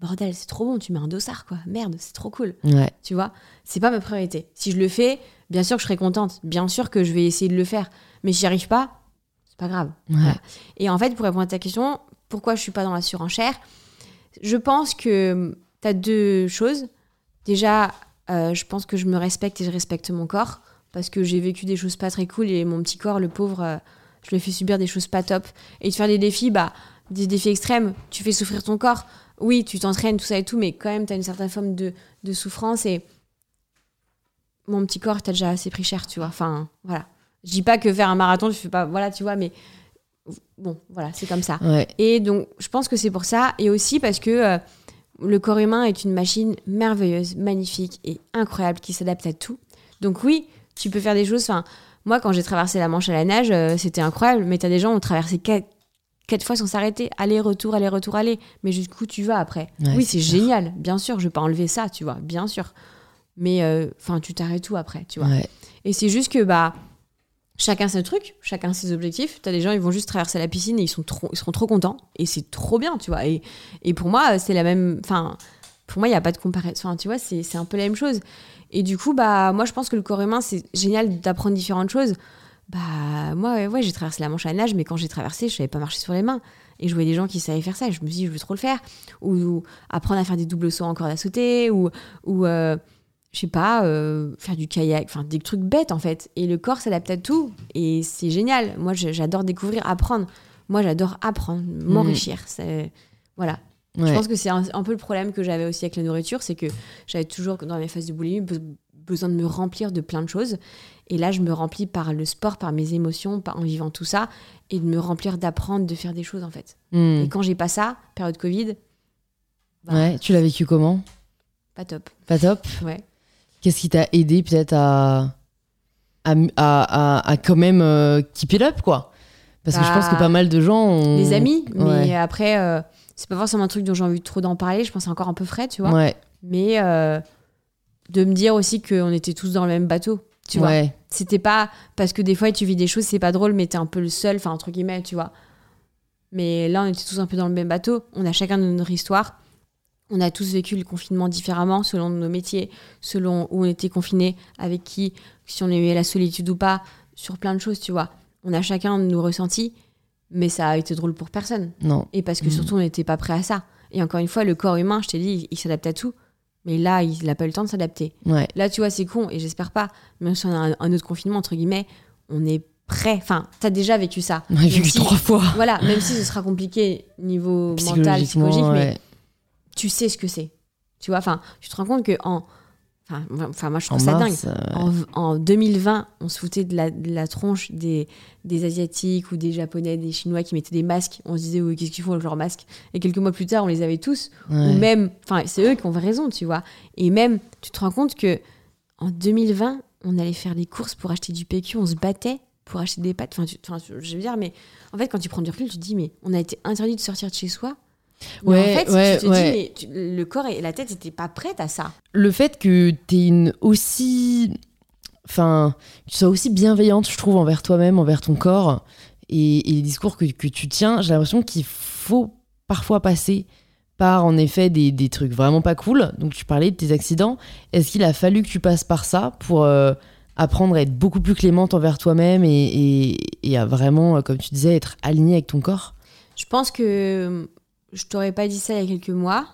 Bordel, c'est trop bon, tu mets un dossard, quoi. Merde, c'est trop cool. Ouais. Tu vois, c'est pas ma priorité. Si je le fais, bien sûr que je serai contente. Bien sûr que je vais essayer de le faire. Mais si j'y arrive pas, c'est pas grave. Ouais. Voilà. Et en fait, pour répondre à ta question, pourquoi je suis pas dans la surenchère? Je pense que tu as deux choses. Déjà, euh, je pense que je me respecte et je respecte mon corps parce que j'ai vécu des choses pas très cool et mon petit corps, le pauvre, euh, je le fais subir des choses pas top. Et de faire des défis, bah, des défis extrêmes, tu fais souffrir ton corps. Oui, tu t'entraînes, tout ça et tout, mais quand même, tu as une certaine forme de, de souffrance et mon petit corps, t'as déjà assez pris cher, tu vois. Enfin, voilà. Je dis pas que faire un marathon, tu fais pas. Voilà, tu vois, mais bon, voilà, c'est comme ça. Ouais. Et donc, je pense que c'est pour ça. Et aussi parce que euh, le corps humain est une machine merveilleuse, magnifique et incroyable qui s'adapte à tout. Donc, oui, tu peux faire des choses. Enfin, moi, quand j'ai traversé la Manche à la nage, euh, c'était incroyable. Mais t'as des gens qui ont traversé quatre, quatre fois sans s'arrêter. Aller, retour, aller, retour, aller. Mais jusqu'où tu vas après Ouais, Oui, c'est génial. Bien sûr, je vais pas enlever ça, tu vois, bien sûr. Mais, euh, enfin, tu t'arrêtes tout après, tu vois. Ouais. Et c'est juste que, bah, chacun ses trucs, chacun ses objectifs. T'as des gens, ils vont juste traverser la piscine et ils, sont trop, ils seront trop contents. Et c'est trop bien, tu vois. Et, et pour moi, c'est la même. Enfin, pour moi, il n'y a pas de comparaison. Enfin, tu vois, c'est un peu la même chose. Et du coup, bah, moi, je pense que le corps humain, c'est génial d'apprendre différentes choses. Bah, moi, ouais, ouais, j'ai traversé la Manche à la nage, mais quand j'ai traversé, je savais pas marcher sur les mains. Et je voyais des gens qui savaient faire ça. Et je me suis dit, je veux trop le faire. Ou, ou apprendre à faire des doubles sauts en corde à sauter. Ou, ou euh, je sais pas, euh, faire du kayak. Enfin, des trucs bêtes, en fait. Et le corps s'adapte à tout. Et c'est génial. Moi, j'adore découvrir, apprendre. Moi, j'adore apprendre, m'enrichir. C'est- Voilà. Je pense que c'est un, un peu le problème que j'avais aussi avec la nourriture, c'est que j'avais toujours, dans mes phases de boulimie, be- besoin de me remplir de plein de choses. Et là, je me remplis par le sport, par mes émotions, par, en vivant tout ça, et de me remplir, d'apprendre, de faire des choses, en fait. Hmm. Et quand j'ai pas ça, période Covid, bah, Ouais, tu l'as vécu comment? pas top. Pas top? Ouais. Qu'est-ce qui t'a aidé peut-être à, à, à, quand même euh, keep it up, quoi? Parce que je Bah, pense que pas mal de gens ont... Les amis, mais après, euh, c'est pas forcément un truc dont j'ai envie trop d'en parler, je pense que c'est encore un peu frais, tu vois. Ouais, Mais euh, de me dire aussi qu'on était tous dans le même bateau, tu vois. ouais. C'était pas parce que des fois tu vis des choses, c'est pas drôle, mais t'es un peu le seul, enfin entre guillemets, tu vois. Mais là, on était tous un peu dans le même bateau. On a chacun notre histoire. On a tous vécu le confinement différemment selon nos métiers, selon où on était confiné, avec qui, si on aimait la solitude ou pas, sur plein de choses, tu vois. On a chacun nos ressentis, mais ça a été drôle pour personne. Non. Et parce que Mhm. surtout, on n'était pas prêt à ça. Et encore une fois, le corps humain, je t'ai dit, il, il s'adapte à tout. Mais là, il n'a pas eu le temps de s'adapter. Ouais. Là, tu vois, c'est con, et j'espère pas, même si on a un, un autre confinement, entre guillemets, on est prêt. Enfin, t'as déjà vécu ça. On a vécu si- trois fois. Voilà, même si ce sera compliqué niveau mental, psychologique, mais tu sais ce que c'est. Tu vois, enfin, tu te rends compte que en. Enfin, enfin moi, je En trouve ça dingue. euh, En, en 2020, on se foutait de la, de la tronche des, des Asiatiques ou des Japonais, des Chinois qui mettaient des masques. On se disait, oui, qu'est-ce qu'ils font avec leurs masques? Et quelques mois plus tard, on les avait tous. ouais. Ou même, enfin, c'est eux qui ont raison, tu vois. Et même, tu te rends compte que en 2020, on allait faire des courses pour acheter du PQ, on se battait pour acheter des pâtes. Enfin, tu- enfin, je veux dire, mais en fait, quand tu prends du recul, tu te dis, mais on a été interdit de sortir de chez soi. Mais Ouais, en fait, ouais, tu te ouais. dis, mais tu- le corps et la tête n'étaient pas prêtes à ça. le fait que tu une aussi enfin tu sois aussi bienveillante je trouve envers toi-même envers ton corps et, et les discours que, que tu tiens j'ai l'impression qu'il faut parfois passer par en effet des, des trucs vraiment pas cool donc tu parlais de tes accidents est-ce qu'il a fallu que tu passes par ça pour euh, apprendre à être beaucoup plus clémente envers toi-même et, et- et à vraiment euh, comme tu disais être aligné avec ton corps? Je pense que je t'aurais pas dit ça il y a quelques mois,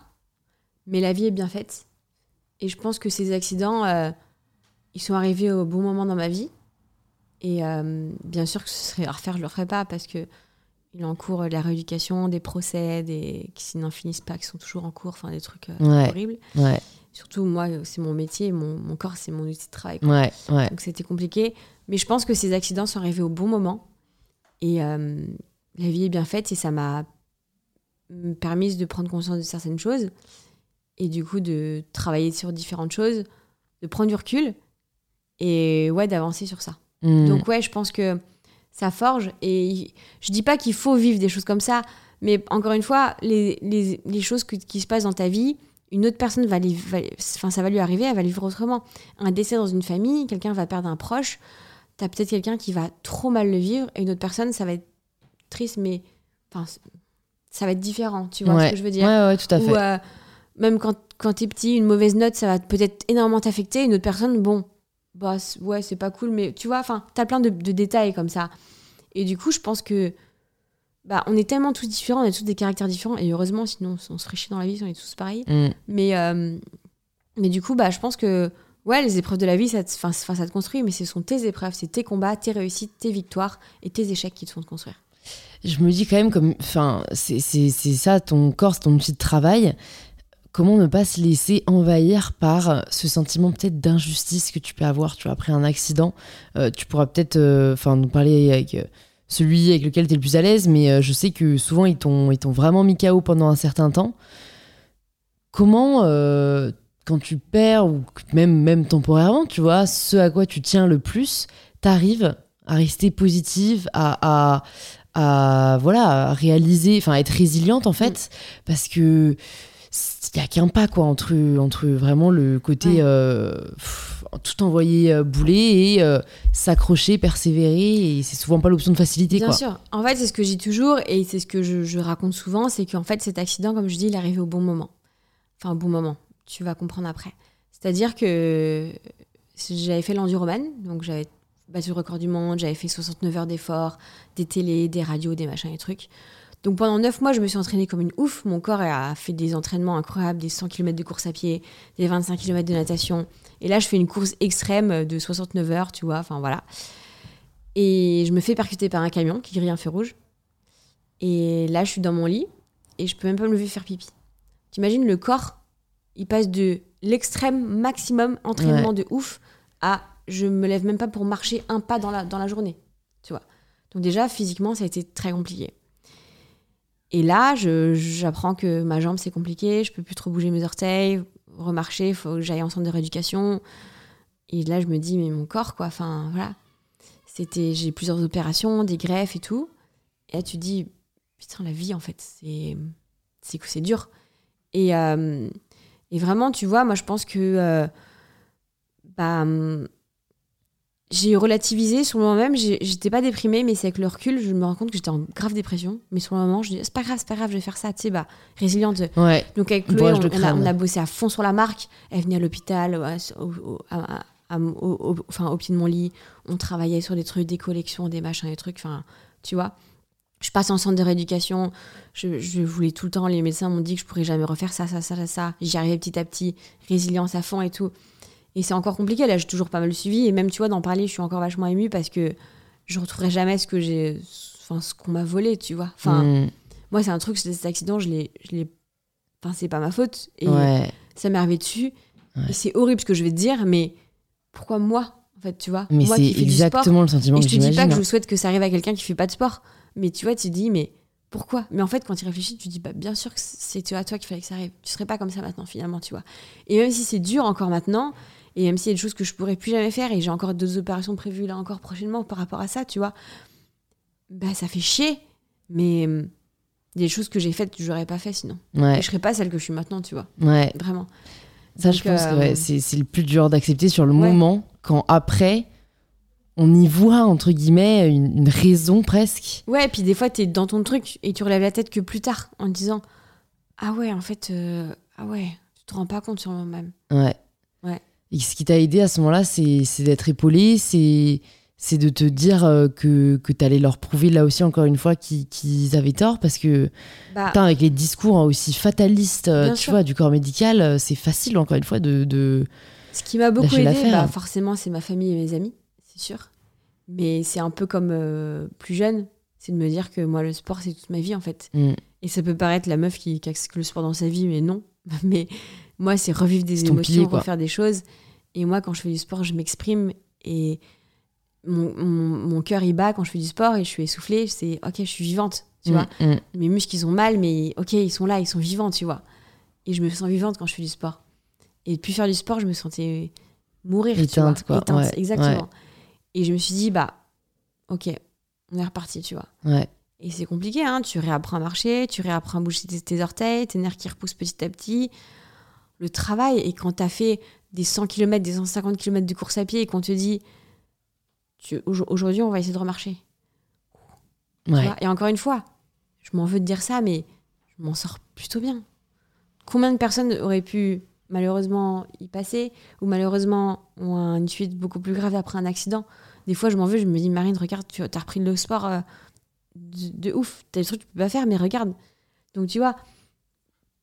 mais la vie est bien faite. Et je pense que ces accidents, euh, ils sont arrivés au bon moment dans ma vie. Et euh, bien sûr que ce serait à refaire, je le referais pas parce que il est en cours de la rééducation, des procès, des qui n'en finissent pas, qui sont toujours en cours, enfin des trucs euh, Ouais. horribles. ouais Surtout moi, c'est mon métier, mon, mon corps, c'est mon outil de travail. ouais Donc c'était compliqué. Mais je pense que ces accidents sont arrivés au bon moment. Et euh, la vie est bien faite et ça m'a mm, permis de prendre conscience de certaines choses. Et du coup, de travailler sur différentes choses, de prendre du recul et ouais, d'avancer sur ça. Hmm. Donc ouais, je pense que ça forge. Et je dis pas qu'il faut vivre des choses comme ça. Mais encore une fois, les, les, les choses que- qui se passent dans ta vie, une autre personne va les, va- enfin, ça va lui arriver, elle va le vivre autrement. Un décès dans une famille, quelqu'un va perdre un proche, t'as peut-être quelqu'un qui va trop mal le vivre, et une autre personne, ça va être triste, mais enfin, ça va être différent, tu vois ouais. ce que je veux dire ouais ouais tout à fait Ou euh, même quand, quand t'es petit, une mauvaise note, ça va peut-être énormément t'affecter, une autre personne, bon, bah ouais, c'est pas cool, mais tu vois, enfin, t'as plein de, de détails comme ça. Et du coup, je pense que bah, on est tellement tous différents, on a tous des caractères différents, et heureusement, sinon on serait chier dans la vie on est tous pareils. Hmm. Mais, euh, mais du coup, bah, je pense que ouais, les épreuves de la vie, ça te, 'fin, 'fin, ça te construit, mais ce sont tes épreuves, c'est tes combats, tes réussites, tes victoires et tes échecs qui te font te construire. Je me dis quand même comme enfin c'est ça ton corps c'est ton outil de travail comment ne pas se laisser envahir par ce sentiment peut-être d'injustice que tu peux avoir tu vois après un accident? Euh, tu pourras peut-être euh, enfin nous parler avec euh, celui avec lequel tu es le plus à l'aise, mais euh, je sais que souvent ils t'ont, ils t'ont vraiment mis KO pendant un certain temps. Comment, euh, quand tu perds, ou même, même temporairement, tu vois, ce à quoi tu tiens le plus, t'arrives à rester positive, à, à, à, voilà, à réaliser, enfin, à être résiliente en fait, parce que il y a qu'un pas quoi entre entre vraiment le côté Ouais. euh, pff, tout envoyer euh, bouler et euh, s'accrocher persévérer et c'est souvent pas l'option de facilité Bien quoi sûr. En fait, c'est ce que dis toujours et c'est ce que je, je raconte souvent, c'est qu'en fait, cet accident, comme je dis, il est arrivé au bon moment. Enfin, au bon moment. Tu vas comprendre après. C'est-à-dire que j'avais fait l'enduroman, donc j'avais battu le record du monde, j'avais fait 69 heures d'efforts, des télés, des radios, des machins, des trucs. Donc pendant 9 mois, je me suis entraînée comme une ouf. Mon corps a fait des entraînements incroyables, des 100 km de course à pied, des 25 km de natation. Et là, je fais une course extrême de 69 heures, tu vois, enfin voilà. Et je me fais percuter par un camion qui grille un feu rouge. Et là, je suis dans mon lit et je peux même pas me lever faire pipi. T'imagines le corps, il passe de l'extrême maximum entraînement de ouf à je me lève même pas pour marcher un pas dans la, dans la journée. Tu vois. Donc déjà, physiquement, ça a été très compliqué. Et là, j'apprends que ma jambe, c'est compliqué, je peux plus trop bouger mes orteils, remarcher, il faut que j'aille en centre de rééducation. Et là, je me dis, mais mon corps, quoi, enfin, voilà. C'était, j'ai plusieurs opérations, des greffes et tout. Et là, tu te dis, putain, la vie, en fait, c'est, c'est, c'est dur. Et, euh, et vraiment, tu vois, moi, je pense que, euh, bah, hum, j'ai relativisé sur le moment même. j'ai- J'étais pas déprimée, mais c'est avec le recul, je me rends compte que j'étais en grave dépression. Mais sur le moment, je dis, c'est pas grave, c'est pas grave, je vais faire ça, tu sais, bah, résiliente. ouais Donc avec Chloé, on, a, crâne. on a bossé à fond sur la marque. Elle venait à l'hôpital, au- enfin, au pied de mon lit. On travaillait sur des trucs, des collections, des machins, des trucs. Enfin, tu vois. Je passe en centre de rééducation. Je, je voulais tout le temps. Les médecins m'ont dit que je pourrais jamais refaire ça, ça, ça, ça, ça. J'y arrivais petit à petit. Résilience à fond et tout. Et c'est encore compliqué. Là, j'ai toujours pas mal suivi. Et même, tu vois, d'en parler, je suis encore vachement émue parce que je retrouverai jamais ce que j'ai, enfin, ce qu'on m'a volé, tu vois. Enfin, Mm, moi, c'est un truc, cet accident, je l'ai, je l'ai, enfin, c'est pas ma faute. Et ouais ça m'est arrivé dessus. Ouais. Et c'est horrible ce que je vais te dire, mais pourquoi moi, en fait, tu vois? Mais Moi c'est qui fais du sport. exactement le sentiment Et que je te dis pas que je souhaite que ça arrive à quelqu'un qui fait pas de sport. Mais tu vois, tu te dis, mais pourquoi? Mais en fait, quand tu réfléchis, tu te dis, bah, bien sûr que c'est à toi qu'il fallait que ça arrive. Tu serais pas comme ça maintenant, finalement, tu vois. Et même si c'est dur encore maintenant, et même s'il y a des choses que je pourrais plus jamais faire, et j'ai encore d'autres opérations prévues là encore prochainement par rapport à ça, tu vois, bah, ça fait chier. Mais hum, il y a des choses que j'ai faites que j'aurais pas fait sinon. ouais Et je serais pas celle que je suis maintenant, tu vois. ouais Vraiment. ça je pense que euh, ouais, c'est c'est le plus dur d'accepter sur le Ouais. moment quand après on y voit entre guillemets une, une raison presque Ouais, et puis des fois, tu es dans ton truc et tu relèves la tête que plus tard en te disant Ah ouais, en fait, euh, ah ouais, tu te rends pas compte sur moi-même. Ouais. Et ce qui t'a aidé à ce moment-là, c'est d'être épaulé, c'est c'est de te dire euh, que, que tu allais leur prouver là aussi, encore une fois, qu'ils avaient tort. Parce que, Bah, avec les discours hein, aussi fatalistes, euh, tu sûr. vois, du corps médical, euh, c'est facile, encore une fois, de. de... ce qui m'a beaucoup aidé, bah, forcément, c'est ma famille et mes amis, c'est sûr. Mais c'est un peu comme euh, plus jeune, c'est de me dire que moi, le sport, c'est toute ma vie, en fait. Mm. Et ça peut paraître la meuf qui, qui a que le sport dans sa vie, mais non. *laughs* Mais moi, c'est revivre des émotions, pilier, refaire des choses. Et moi, quand je fais du sport, je m'exprime et mon, mon, mon cœur, il bat quand je fais du sport et je suis essoufflée. C'est OK, je suis vivante, tu vois. Mm, mm. Mes muscles, ils ont mal, mais OK, ils sont là, ils sont vivants, tu vois. Et je me sens vivante quand je fais du sport. Et depuis faire du sport, je me sentais mourir, tu Éteinte, vois. quoi. Éteinte, Ouais, exactement. Et je me suis dit, bah, OK, on est reparti, tu vois. Ouais. Et c'est compliqué, hein. Tu réapprends à marcher, tu réapprends à bouger tes, tes orteils, tes nerfs qui repoussent petit à petit. Le travail, et quand t'as fait des 100 km, des 150 km de course à pied et qu'on te dit, tu- aujo- aujourd'hui, on va essayer de remarcher. Tu Ouais. et encore une fois, je m'en veux de dire ça, mais je m'en sors plutôt bien. Combien de personnes auraient pu malheureusement y passer ou malheureusement ont une suite beaucoup plus grave après un accident? Des fois, je m'en veux, je me dis, Marine, regarde, tu as repris le sport euh, de, de ouf. T'as des trucs que tu peux pas faire, mais regarde. Donc, tu vois,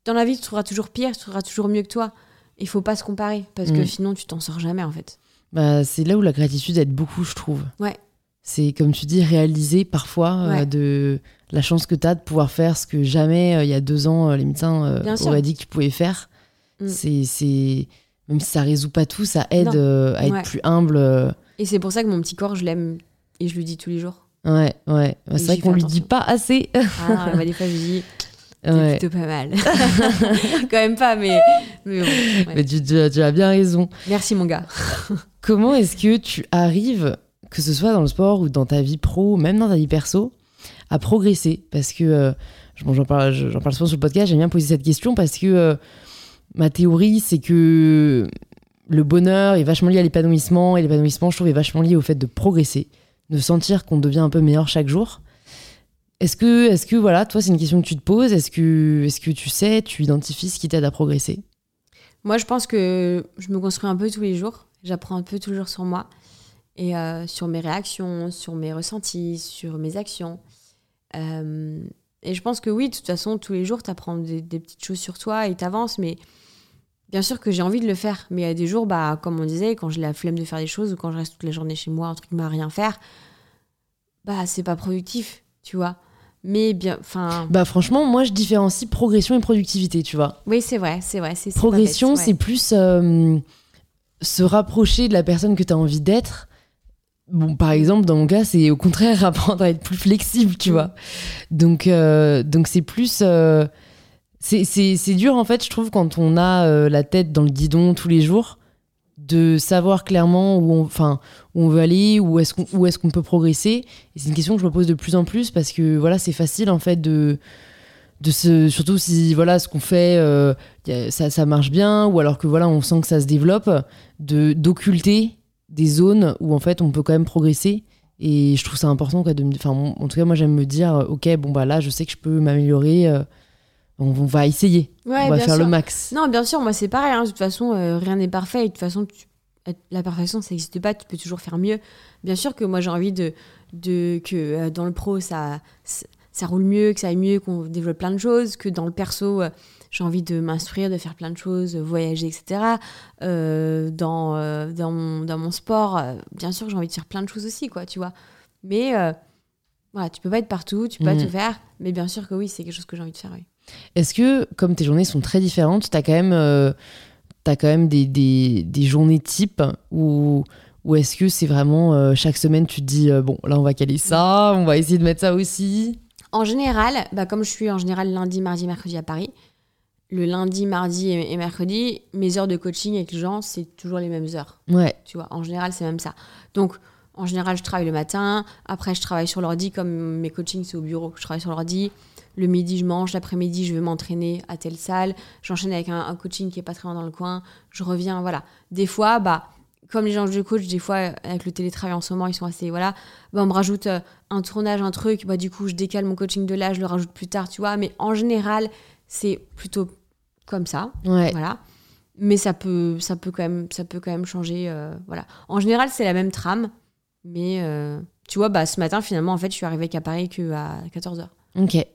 dans la vie, tu trouveras toujours pire, tu trouveras toujours mieux que toi. Il faut pas se comparer parce que Mm. sinon, tu t'en sors jamais en fait. Bah, c'est là où la gratitude aide beaucoup, je trouve. Ouais. C'est comme tu dis, réaliser parfois euh, de la chance que tu as de pouvoir faire ce que jamais, euh, il y a deux ans, euh, les médecins auraient dit que tu pouvais faire. Mm. C'est, même si ça résout pas tout, ça aide à être Ouais. plus humble. Et c'est pour ça que mon petit corps, je l'aime et je lui dis tous les jours. Ouais, ouais. Bah, c'est vrai qu'on lui dit pas assez. Ah, bah, des fois, je dis, c'est Ouais. plutôt pas mal. *laughs* Quand même pas, mais, mais bon. ouais. Mais tu, tu as- tu as bien raison. Merci, mon gars. *laughs* Comment est-ce que tu arrives, que ce soit dans le sport ou dans ta vie pro, même dans ta vie perso, à progresser? Parce que euh, bon, j'en parle, j'en parle souvent sur le podcast, j'aime bien poser cette question parce que euh, ma théorie, c'est que le bonheur est vachement lié à l'épanouissement et l'épanouissement, je trouve, est vachement lié au fait de progresser, de sentir qu'on devient un peu meilleur chaque jour. Est-ce que, est-ce que voilà, toi, c'est une question que tu te poses Est-ce que, est-ce que tu sais, tu identifies ce qui t'aide à progresser? Moi, je pense que je me construis un peu tous les jours. J'apprends un peu toujours sur moi et euh, sur mes réactions, sur mes ressentis, sur mes actions. Euh, et je pense que oui, de toute façon, tous les jours, tu apprends des, petites choses sur toi et tu avances. Mais bien sûr que j'ai envie de le faire. Mais il y a des jours, bah, comme on disait, quand j'ai la flemme de faire des choses ou quand je reste toute la journée chez moi, un truc à rien faire, bah, c'est pas productif, tu vois. Mais bien, enfin, Bah franchement, moi, je différencie progression et productivité, tu vois. oui, c'est vrai, c'est vrai. c'est- Progression, ouais. c'est plus euh, se rapprocher de la personne que tu as envie d'être. Bon, par exemple, dans mon cas, c'est au contraire *laughs* apprendre à être plus flexible, tu Mm. vois. Donc, euh, donc c'est plus. euh, c'est- c'est c'est dur, en fait, je trouve, quand on a la tête dans le guidon tous les jours, de savoir clairement où on, enfin, où on veut aller, où est-ce qu'on peut progresser. C'est une question que je me pose de plus en plus parce que voilà, c'est facile, en fait, de de se surtout si voilà ce qu'on fait euh, ça, ça marche bien ou alors que voilà on sent que ça se développe de d'occulter des zones où en fait on peut quand même progresser et je trouve ça important quoi de enfin en tout cas moi j'aime me dire ok bon bah là je sais que je peux m'améliorer euh, on, on va essayer Ouais, on va faire sûr. le max Non, bien sûr, moi c'est pareil. hein. De toute façon, euh, rien n'est parfait. Et de toute façon, tu- la perfection, ça n'existe pas. Tu peux toujours faire mieux. Bien sûr que moi j'ai envie de, de que euh, dans le pro ça, ça roule mieux, que ça aille mieux, qu'on développe plein de choses, que dans le perso euh, j'ai envie de m'instruire, de faire plein de choses, voyager, etc. Euh, dans, euh, dans, mon, dans mon sport, bien sûr j'ai envie de faire plein de choses aussi, quoi, tu vois. Mais voilà, tu peux pas être partout, tu peux pas Mhm. tout faire. Mais bien sûr que oui, c'est quelque chose que j'ai envie de faire, oui. Est-ce que comme tes journées sont très différentes t'as quand même euh, quand même des, des, des journées types où ou est-ce que c'est vraiment euh, chaque semaine tu te dis euh, bon là on va caler ça on va essayer de mettre ça aussi? En général, bah, comme je suis en général lundi, mardi, mercredi à Paris, le lundi, mardi et, et mercredi, mes heures de coaching avec les gens, c'est toujours les mêmes heures. ouais Tu vois, en général, c'est même ça. Donc, en général, je travaille le matin. Après, je travaille sur l'ordi, comme mes coachings, c'est au bureau. Je travaille sur l'ordi. Le midi, je mange. L'après-midi, je vais m'entraîner à telle salle. J'enchaîne avec un, un coaching qui est pas très loin dans le coin. Je reviens, voilà. Des fois, bah, comme les gens que je coach, des fois, avec le télétravail en ce moment, ils sont assez, voilà. Bah, on me rajoute euh, un tournage, un truc. Bah, du coup, je décale mon coaching de là, je le rajoute plus tard, tu vois. Mais en général, c'est plutôt comme ça. ouais Voilà. Mais ça peut, ça peut quand même, ça peut quand même changer. euh, voilà. En général, c'est la même trame. Mais euh, tu vois, bah, ce matin, finalement, en fait, je suis arrivée qu'à Paris qu'à 14h. Ok.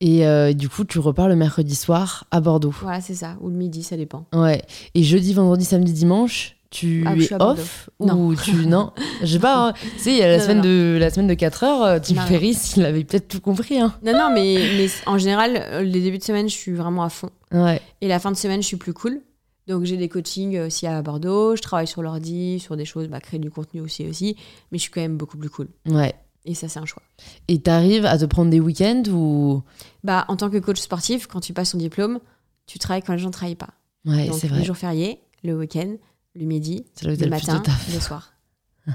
Et euh, du coup, tu repars le mercredi soir à Bordeaux. Voilà, c'est ça. Ou le midi, ça dépend. Ouais. Et jeudi, vendredi, samedi, dimanche, tu Ah, es off Non. ou tu *laughs* non? Je sais pas. hein. Tu sais, il y a la Non, semaine non, de la semaine de 4 heures. euh, Tim. Ferriss, il avait peut-être tout compris. Hein. Non, non, mais, mais en général, euh, les débuts de semaine, je suis vraiment à fond. Ouais. Et la fin de semaine, je suis plus cool. Donc, j'ai des coachings aussi à Bordeaux. Je travaille sur l'ordi, sur des choses, bah, créer du contenu aussi, aussi. Mais je suis quand même beaucoup plus cool. Ouais. Et ça, c'est un choix. Et t'arrives à te prendre des week-ends ou? Bah, en tant que coach sportif, quand tu passes ton diplôme, tu travailles quand les gens ne travaillent pas. Ouais, c'est les vrai. jours fériés, le week-end, le midi, le matin, le soir.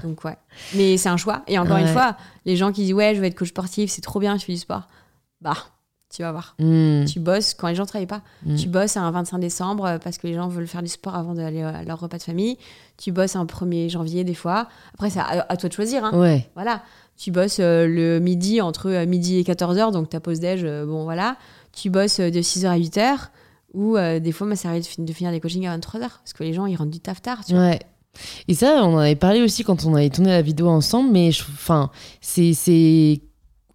Donc ouais. Mais c'est un choix. Et encore Ouais. une fois, les gens qui disent ouais, je vais être coach sportif, c'est trop bien, tu fais du sport. Bah, tu vas voir. Hmm, Tu bosses quand les gens travaillent pas. hmm. Tu bosses un 25 décembre euh, parce que les gens veulent faire du sport avant d'aller à leur repas de famille. Tu bosses un 1er janvier des fois. Après, c'est à, à toi de choisir. hein. Ouais. Voilà. Tu bosses euh, le midi entre euh, midi et 14h, donc ta pause déj, euh, bon voilà. Tu bosses euh, de 6h à 8h. Ou euh, des fois, ça arrive de, fin- de finir des coachings à 23h. Parce que les gens, ils rentrent du taf tard. Tu vois. Ouais. Et ça, on en avait parlé aussi quand on avait tourné la vidéo ensemble, mais enfin, c'est c'est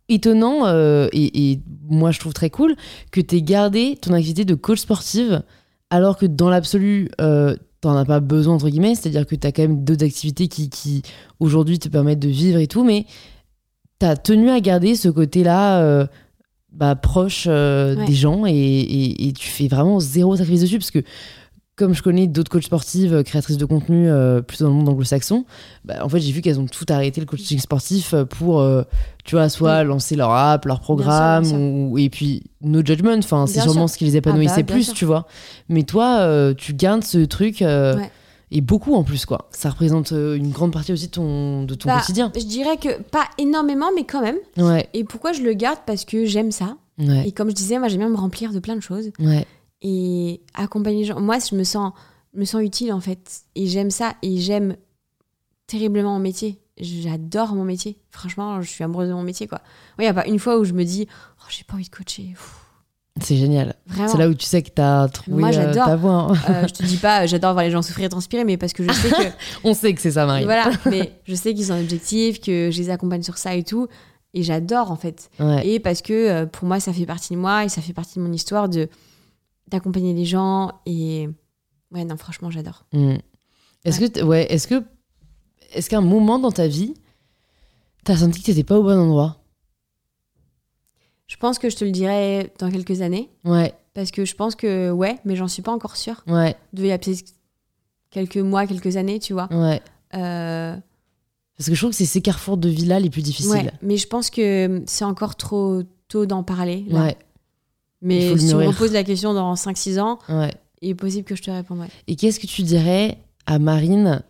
étonnant euh, et, et moi je trouve très cool que tu aies gardé ton activité de coach sportive alors que dans l'absolu, euh, t'en as pas besoin, entre guillemets, c'est-à-dire que tu as quand même d'autres activités qui, qui aujourd'hui te permettent de vivre et tout, mais tu as tenu à garder ce côté-là. euh, bah, proche euh, Ouais. des gens et, et- et tu fais vraiment zéro sacrifice dessus parce que comme je connais d'autres coachs sportives, euh, créatrices de contenu euh, plutôt dans le monde anglo-saxon, bah, en fait, j'ai vu qu'elles ont tout arrêté le coaching sportif euh, pour, euh, tu vois, soit lancer leur app, leur programme, bien sûr. ou, et puis no judgment. Enfin, c'est sûrement sûr. ce qui les épanouissait Ah bah, plus, sûr. tu vois. Mais toi, euh, tu gardes ce truc. Ouais. Et beaucoup en plus, quoi. Ça représente une grande partie aussi de ton, de ton Bah, quotidien. Je dirais que pas énormément, mais quand même. Ouais, Et pourquoi je le garde? Parce que j'aime ça. ouais, Et comme je disais, moi j'aime bien me remplir de plein de choses. ouais. Et accompagner les gens. Moi, je me sens, me sens utile en fait. Et j'aime ça. Et j'aime terriblement mon métier. J'adore mon métier. Franchement, je suis amoureuse de mon métier. quoi. Il n'y a pas une fois où je me dis, oh, j'ai pas envie de coacher. C'est génial. C'est là où tu sais que t'as trouvé Moi, euh, ta voie. hein. Euh, je te dis pas, j'adore voir les gens souffrir et transpirer, mais parce que je sais que. *laughs* On sait que c'est ça, Marie. voilà, *laughs* mais je sais qu'ils ont un objectif, que je les accompagne sur ça et tout. Et j'adore en fait. Ouais. Et parce que euh, pour moi, ça fait partie de moi et ça fait partie de mon histoire de d'accompagner les gens. Et ouais, non, franchement, j'adore. Mm. Est-ce que, ouais, est-ce que, est-ce qu'à un moment dans ta vie, t'as senti que t'étais pas au bon endroit? Je pense que je te le dirai dans quelques années. Ouais, Parce que je pense que ouais, mais j'en suis pas encore sûre. ouais, Il devait y a peut-être quelques mois, quelques années, tu vois. ouais. Euh, Parce que je trouve que c'est ces carrefours de vie-là les plus difficiles. ouais, mais je pense que c'est encore trop tôt d'en parler. là. Ouais, Mais si on me pose la question dans 5-6 ans, ouais. il est possible que je te réponde ouais. Et qu'est-ce que tu dirais à Marine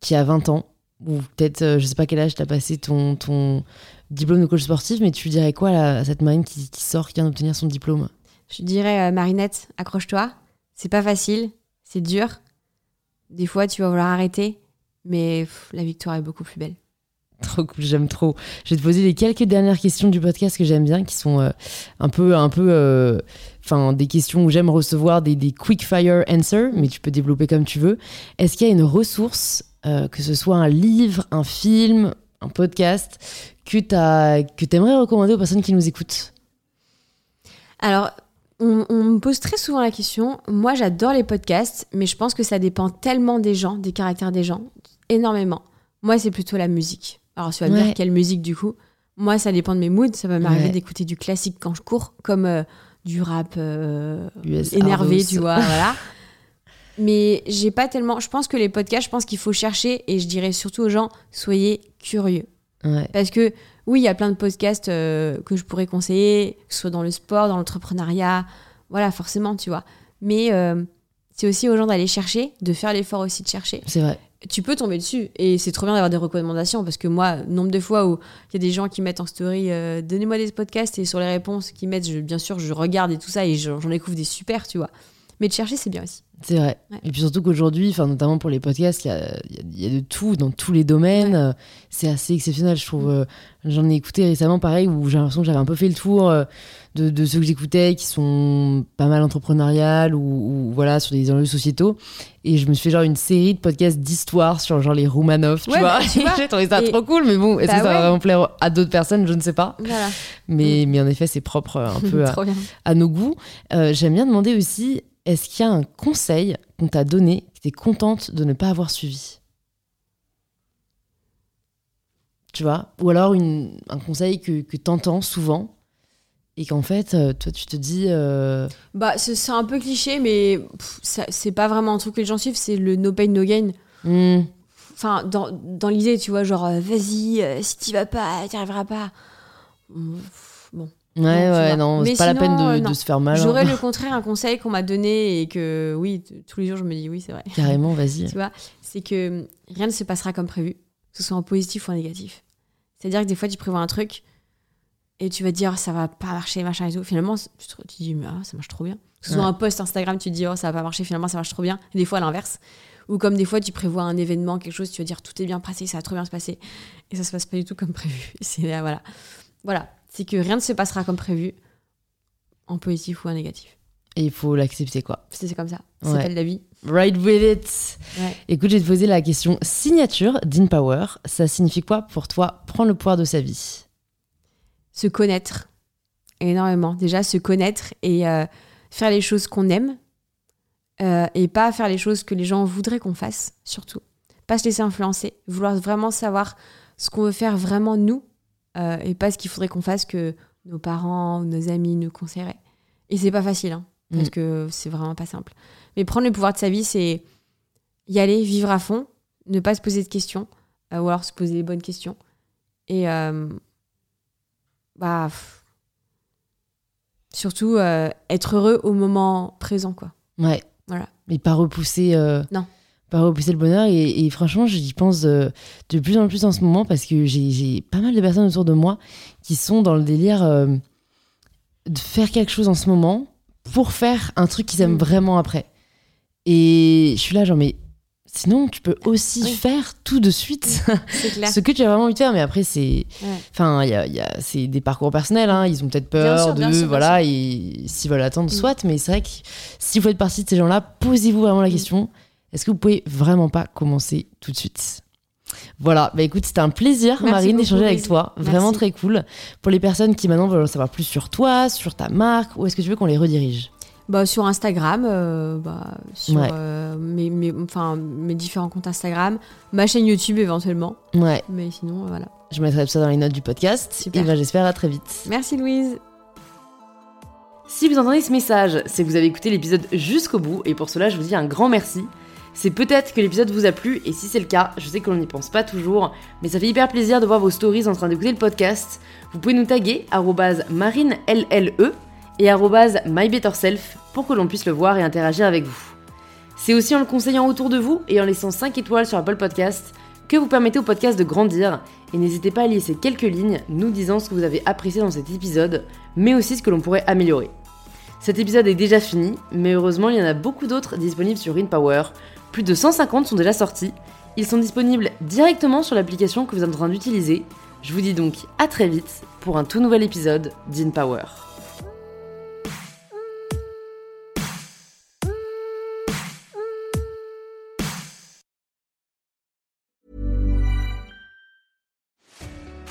qui a 20 ans? Ou peut-être, euh, je sais pas quel âge t'as passé ton, ton diplôme de coach sportif, mais tu dirais quoi là, à cette Marine qui, qui sort, qui vient d'obtenir son diplôme? Je dirais, euh, Marinette, accroche-toi. C'est pas facile, c'est dur. Des fois, tu vas vouloir arrêter, mais pff, la victoire est beaucoup plus belle. Trop cool, j'aime trop. Je vais te poser les quelques dernières questions du podcast que j'aime bien, qui sont euh, un peu, un peu, euh, enfin, des questions où j'aime recevoir des, des quick fire answers, mais tu peux développer comme tu veux. Est-ce qu'il y a une ressource, euh, que ce soit un livre, un film, un podcast, que t'as, que t'aimerais recommander aux personnes qui nous écoutent? Alors, on me pose très souvent la question. Moi, j'adore les podcasts, mais je pense que ça dépend tellement des gens, des caractères des gens, énormément. Moi, c'est plutôt la musique. Alors, tu vas me Ouais. dire quelle musique du coup Moi, ça dépend de mes moods. Ça va m'arriver Ouais. d'écouter du classique quand je cours, comme euh, du rap euh, énervé, Ardos. tu vois, *laughs* voilà. Mais j'ai pas tellement. Je pense que les podcasts, je pense qu'il faut chercher, et je dirais surtout aux gens, soyez curieux. Ouais, Parce que oui, il y a plein de podcasts euh, que je pourrais conseiller, que ce soit dans le sport, dans l'entrepreneuriat, voilà, forcément, tu vois. Mais c'est aussi aux gens d'aller chercher, de faire l'effort aussi de chercher. c'est vrai. Tu peux tomber dessus et c'est trop bien d'avoir des recommandations parce que moi, nombre de fois où il y a des gens qui mettent en story euh, donnez-moi des podcasts et sur les réponses qu'ils mettent, je- bien sûr, je regarde et tout ça et j'en découvre des super, tu vois. Mais de chercher, c'est bien aussi. C'est vrai. Ouais. Et puis surtout qu'aujourd'hui, enfin notamment pour les podcasts, il y a, y a- y a de tout dans tous les domaines. Ouais. C'est assez exceptionnel, je trouve. Euh, J'en ai écouté récemment, pareil, où j'ai l'impression que j'avais un peu fait le tour euh, de, de ceux que j'écoutais, qui sont pas mal entrepreneuriales ou, ou, voilà sur des enjeux sociétaux. Et je me suis fait genre une série de podcasts d'histoire sur genre les Romanov, tu Ouais, vois. bah, tu vois. *laughs* j'ai trouvé ça Et- trop cool, mais bon, est-ce Bah que ça va vraiment plaire à d'autres personnes? Je ne sais pas. Voilà. Mais, mais en effet, c'est propre euh, un peu *laughs* à, nos goûts. Euh, J'aime bien demander aussi, est-ce qu'il y a un conseil qu'on t'a donné que tu es contente de ne pas avoir suivi? Tu vois? Ou alors une- un conseil que, que tu entends souvent? Et qu'en fait, euh, toi, tu te dis... euh, Bah, c'est un peu cliché, mais c'est pas vraiment un truc que les gens suivent, c'est le no pain, no gain. Hmm, Enfin, dans, dans l'idée, tu vois, genre, euh, vas-y, euh, si t'y vas pas, t'y arriveras pas. Bon. ouais, ouais, non, c'est pas la peine de, se faire mal. hein. J'aurais le contraire, un conseil qu'on m'a donné et que, oui, tous les jours, je me dis, oui, c'est vrai. Carrément, vas-y. *laughs* Tu vois, c'est que rien ne se passera comme prévu, que ce soit en positif ou en négatif. C'est-à-dire que des fois, tu prévois un truc et tu vas dire, ça va pas marcher, machin et tout. Finalement, tu te, tu dis, mais ah, ça marche trop bien. Soit Ouais. un post Instagram, tu te dis, oh, ça va pas marcher, finalement, ça marche trop bien. Et des fois, à l'inverse. Ou comme des fois, tu prévois un événement, quelque chose, tu vas dire, tout est bien passé, ça va trop bien se passer. Et ça se passe pas du tout comme prévu. C'est là, voilà. Voilà. C'est que rien ne se passera comme prévu, en positif ou en négatif. Et il faut l'accepter, quoi. C'est c'est comme ça. Ça Ouais. s'appelle la vie. Right with it Ouais. Écoute, je vais te poser la question signature d'InPower. Ça signifie quoi pour toi prendre le pouvoir de sa vie? Se connaître énormément. Déjà, se connaître et euh, faire les choses qu'on aime euh, et pas faire les choses que les gens voudraient qu'on fasse, surtout. Pas se laisser influencer, vouloir vraiment savoir ce qu'on veut faire vraiment nous euh, et pas ce qu'il faudrait qu'on fasse que nos parents ou nos amis nous conseilleraient. Et c'est pas facile. Hein. parce Mm. que c'est vraiment pas simple. Mais prendre le pouvoir de sa vie, c'est y aller, vivre à fond, ne pas se poser de questions, ou alors se poser les bonnes questions. Et bah, pff, surtout euh, être heureux au moment présent, quoi. Ouais. Voilà. Mais pas repousser. euh, Non. Pas repousser le bonheur. Et, et franchement, j'y pense euh, de plus en plus en ce moment parce que j'ai pas mal de personnes autour de moi qui sont dans le délire de faire quelque chose en ce moment pour faire un truc qu'ils aiment Mm. vraiment après. Et je suis là, genre, mais sinon, tu peux aussi Oui. faire tout de suite *laughs* clair. ce que tu as vraiment envie de faire. Mais après, c'est. Ouais. Enfin, il y y c'est des parcours personnels, hein. ils ont peut-être peur sûr, de. sûr, voilà, et s'ils veulent attendre, Mm. soit, mais c'est vrai que si vous faites partie de ces gens-là, posez-vous vraiment la Mm. question est-ce que vous pouvez vraiment pas commencer tout de suite? Voilà, bah écoute, c'était un plaisir, Merci Marine, d'échanger avec toi. Vraiment très cool. Pour les personnes qui maintenant veulent en savoir plus sur toi, sur ta marque, où est-ce que tu veux qu'on les redirige? Bah, sur Instagram, euh, bah, sur Ouais. euh, mes, mes, enfin, mes différents comptes Instagram, ma chaîne YouTube éventuellement. Ouais, Mais sinon, euh, voilà. je mettrai tout ça dans les notes du podcast. Super. Et ben j'espère à très vite. Merci Louise. Si vous entendez ce message, c'est que vous avez écouté l'épisode jusqu'au bout, et pour cela, je vous dis un grand merci. C'est peut-être que l'épisode vous a plu, et si c'est le cas, je sais qu'on n'y pense pas toujours, mais ça fait hyper plaisir de voir vos stories en train d'écouter le podcast. Vous pouvez nous taguer marinelle et mybetterself pour que l'on puisse le voir et interagir avec vous. C'est aussi en le conseillant autour de vous et en laissant 5 étoiles sur Apple Podcast que vous permettez au podcast de grandir. Et n'hésitez pas à laisser quelques lignes nous disant ce que vous avez apprécié dans cet épisode, mais aussi ce que l'on pourrait améliorer. Cet épisode est déjà fini, mais heureusement il y en a beaucoup d'autres disponibles sur InPower. Plus de 150 sont déjà sortis. Ils sont disponibles directement sur l'application que vous êtes en train d'utiliser. Je vous dis donc à très vite pour un tout nouvel épisode d'InPower.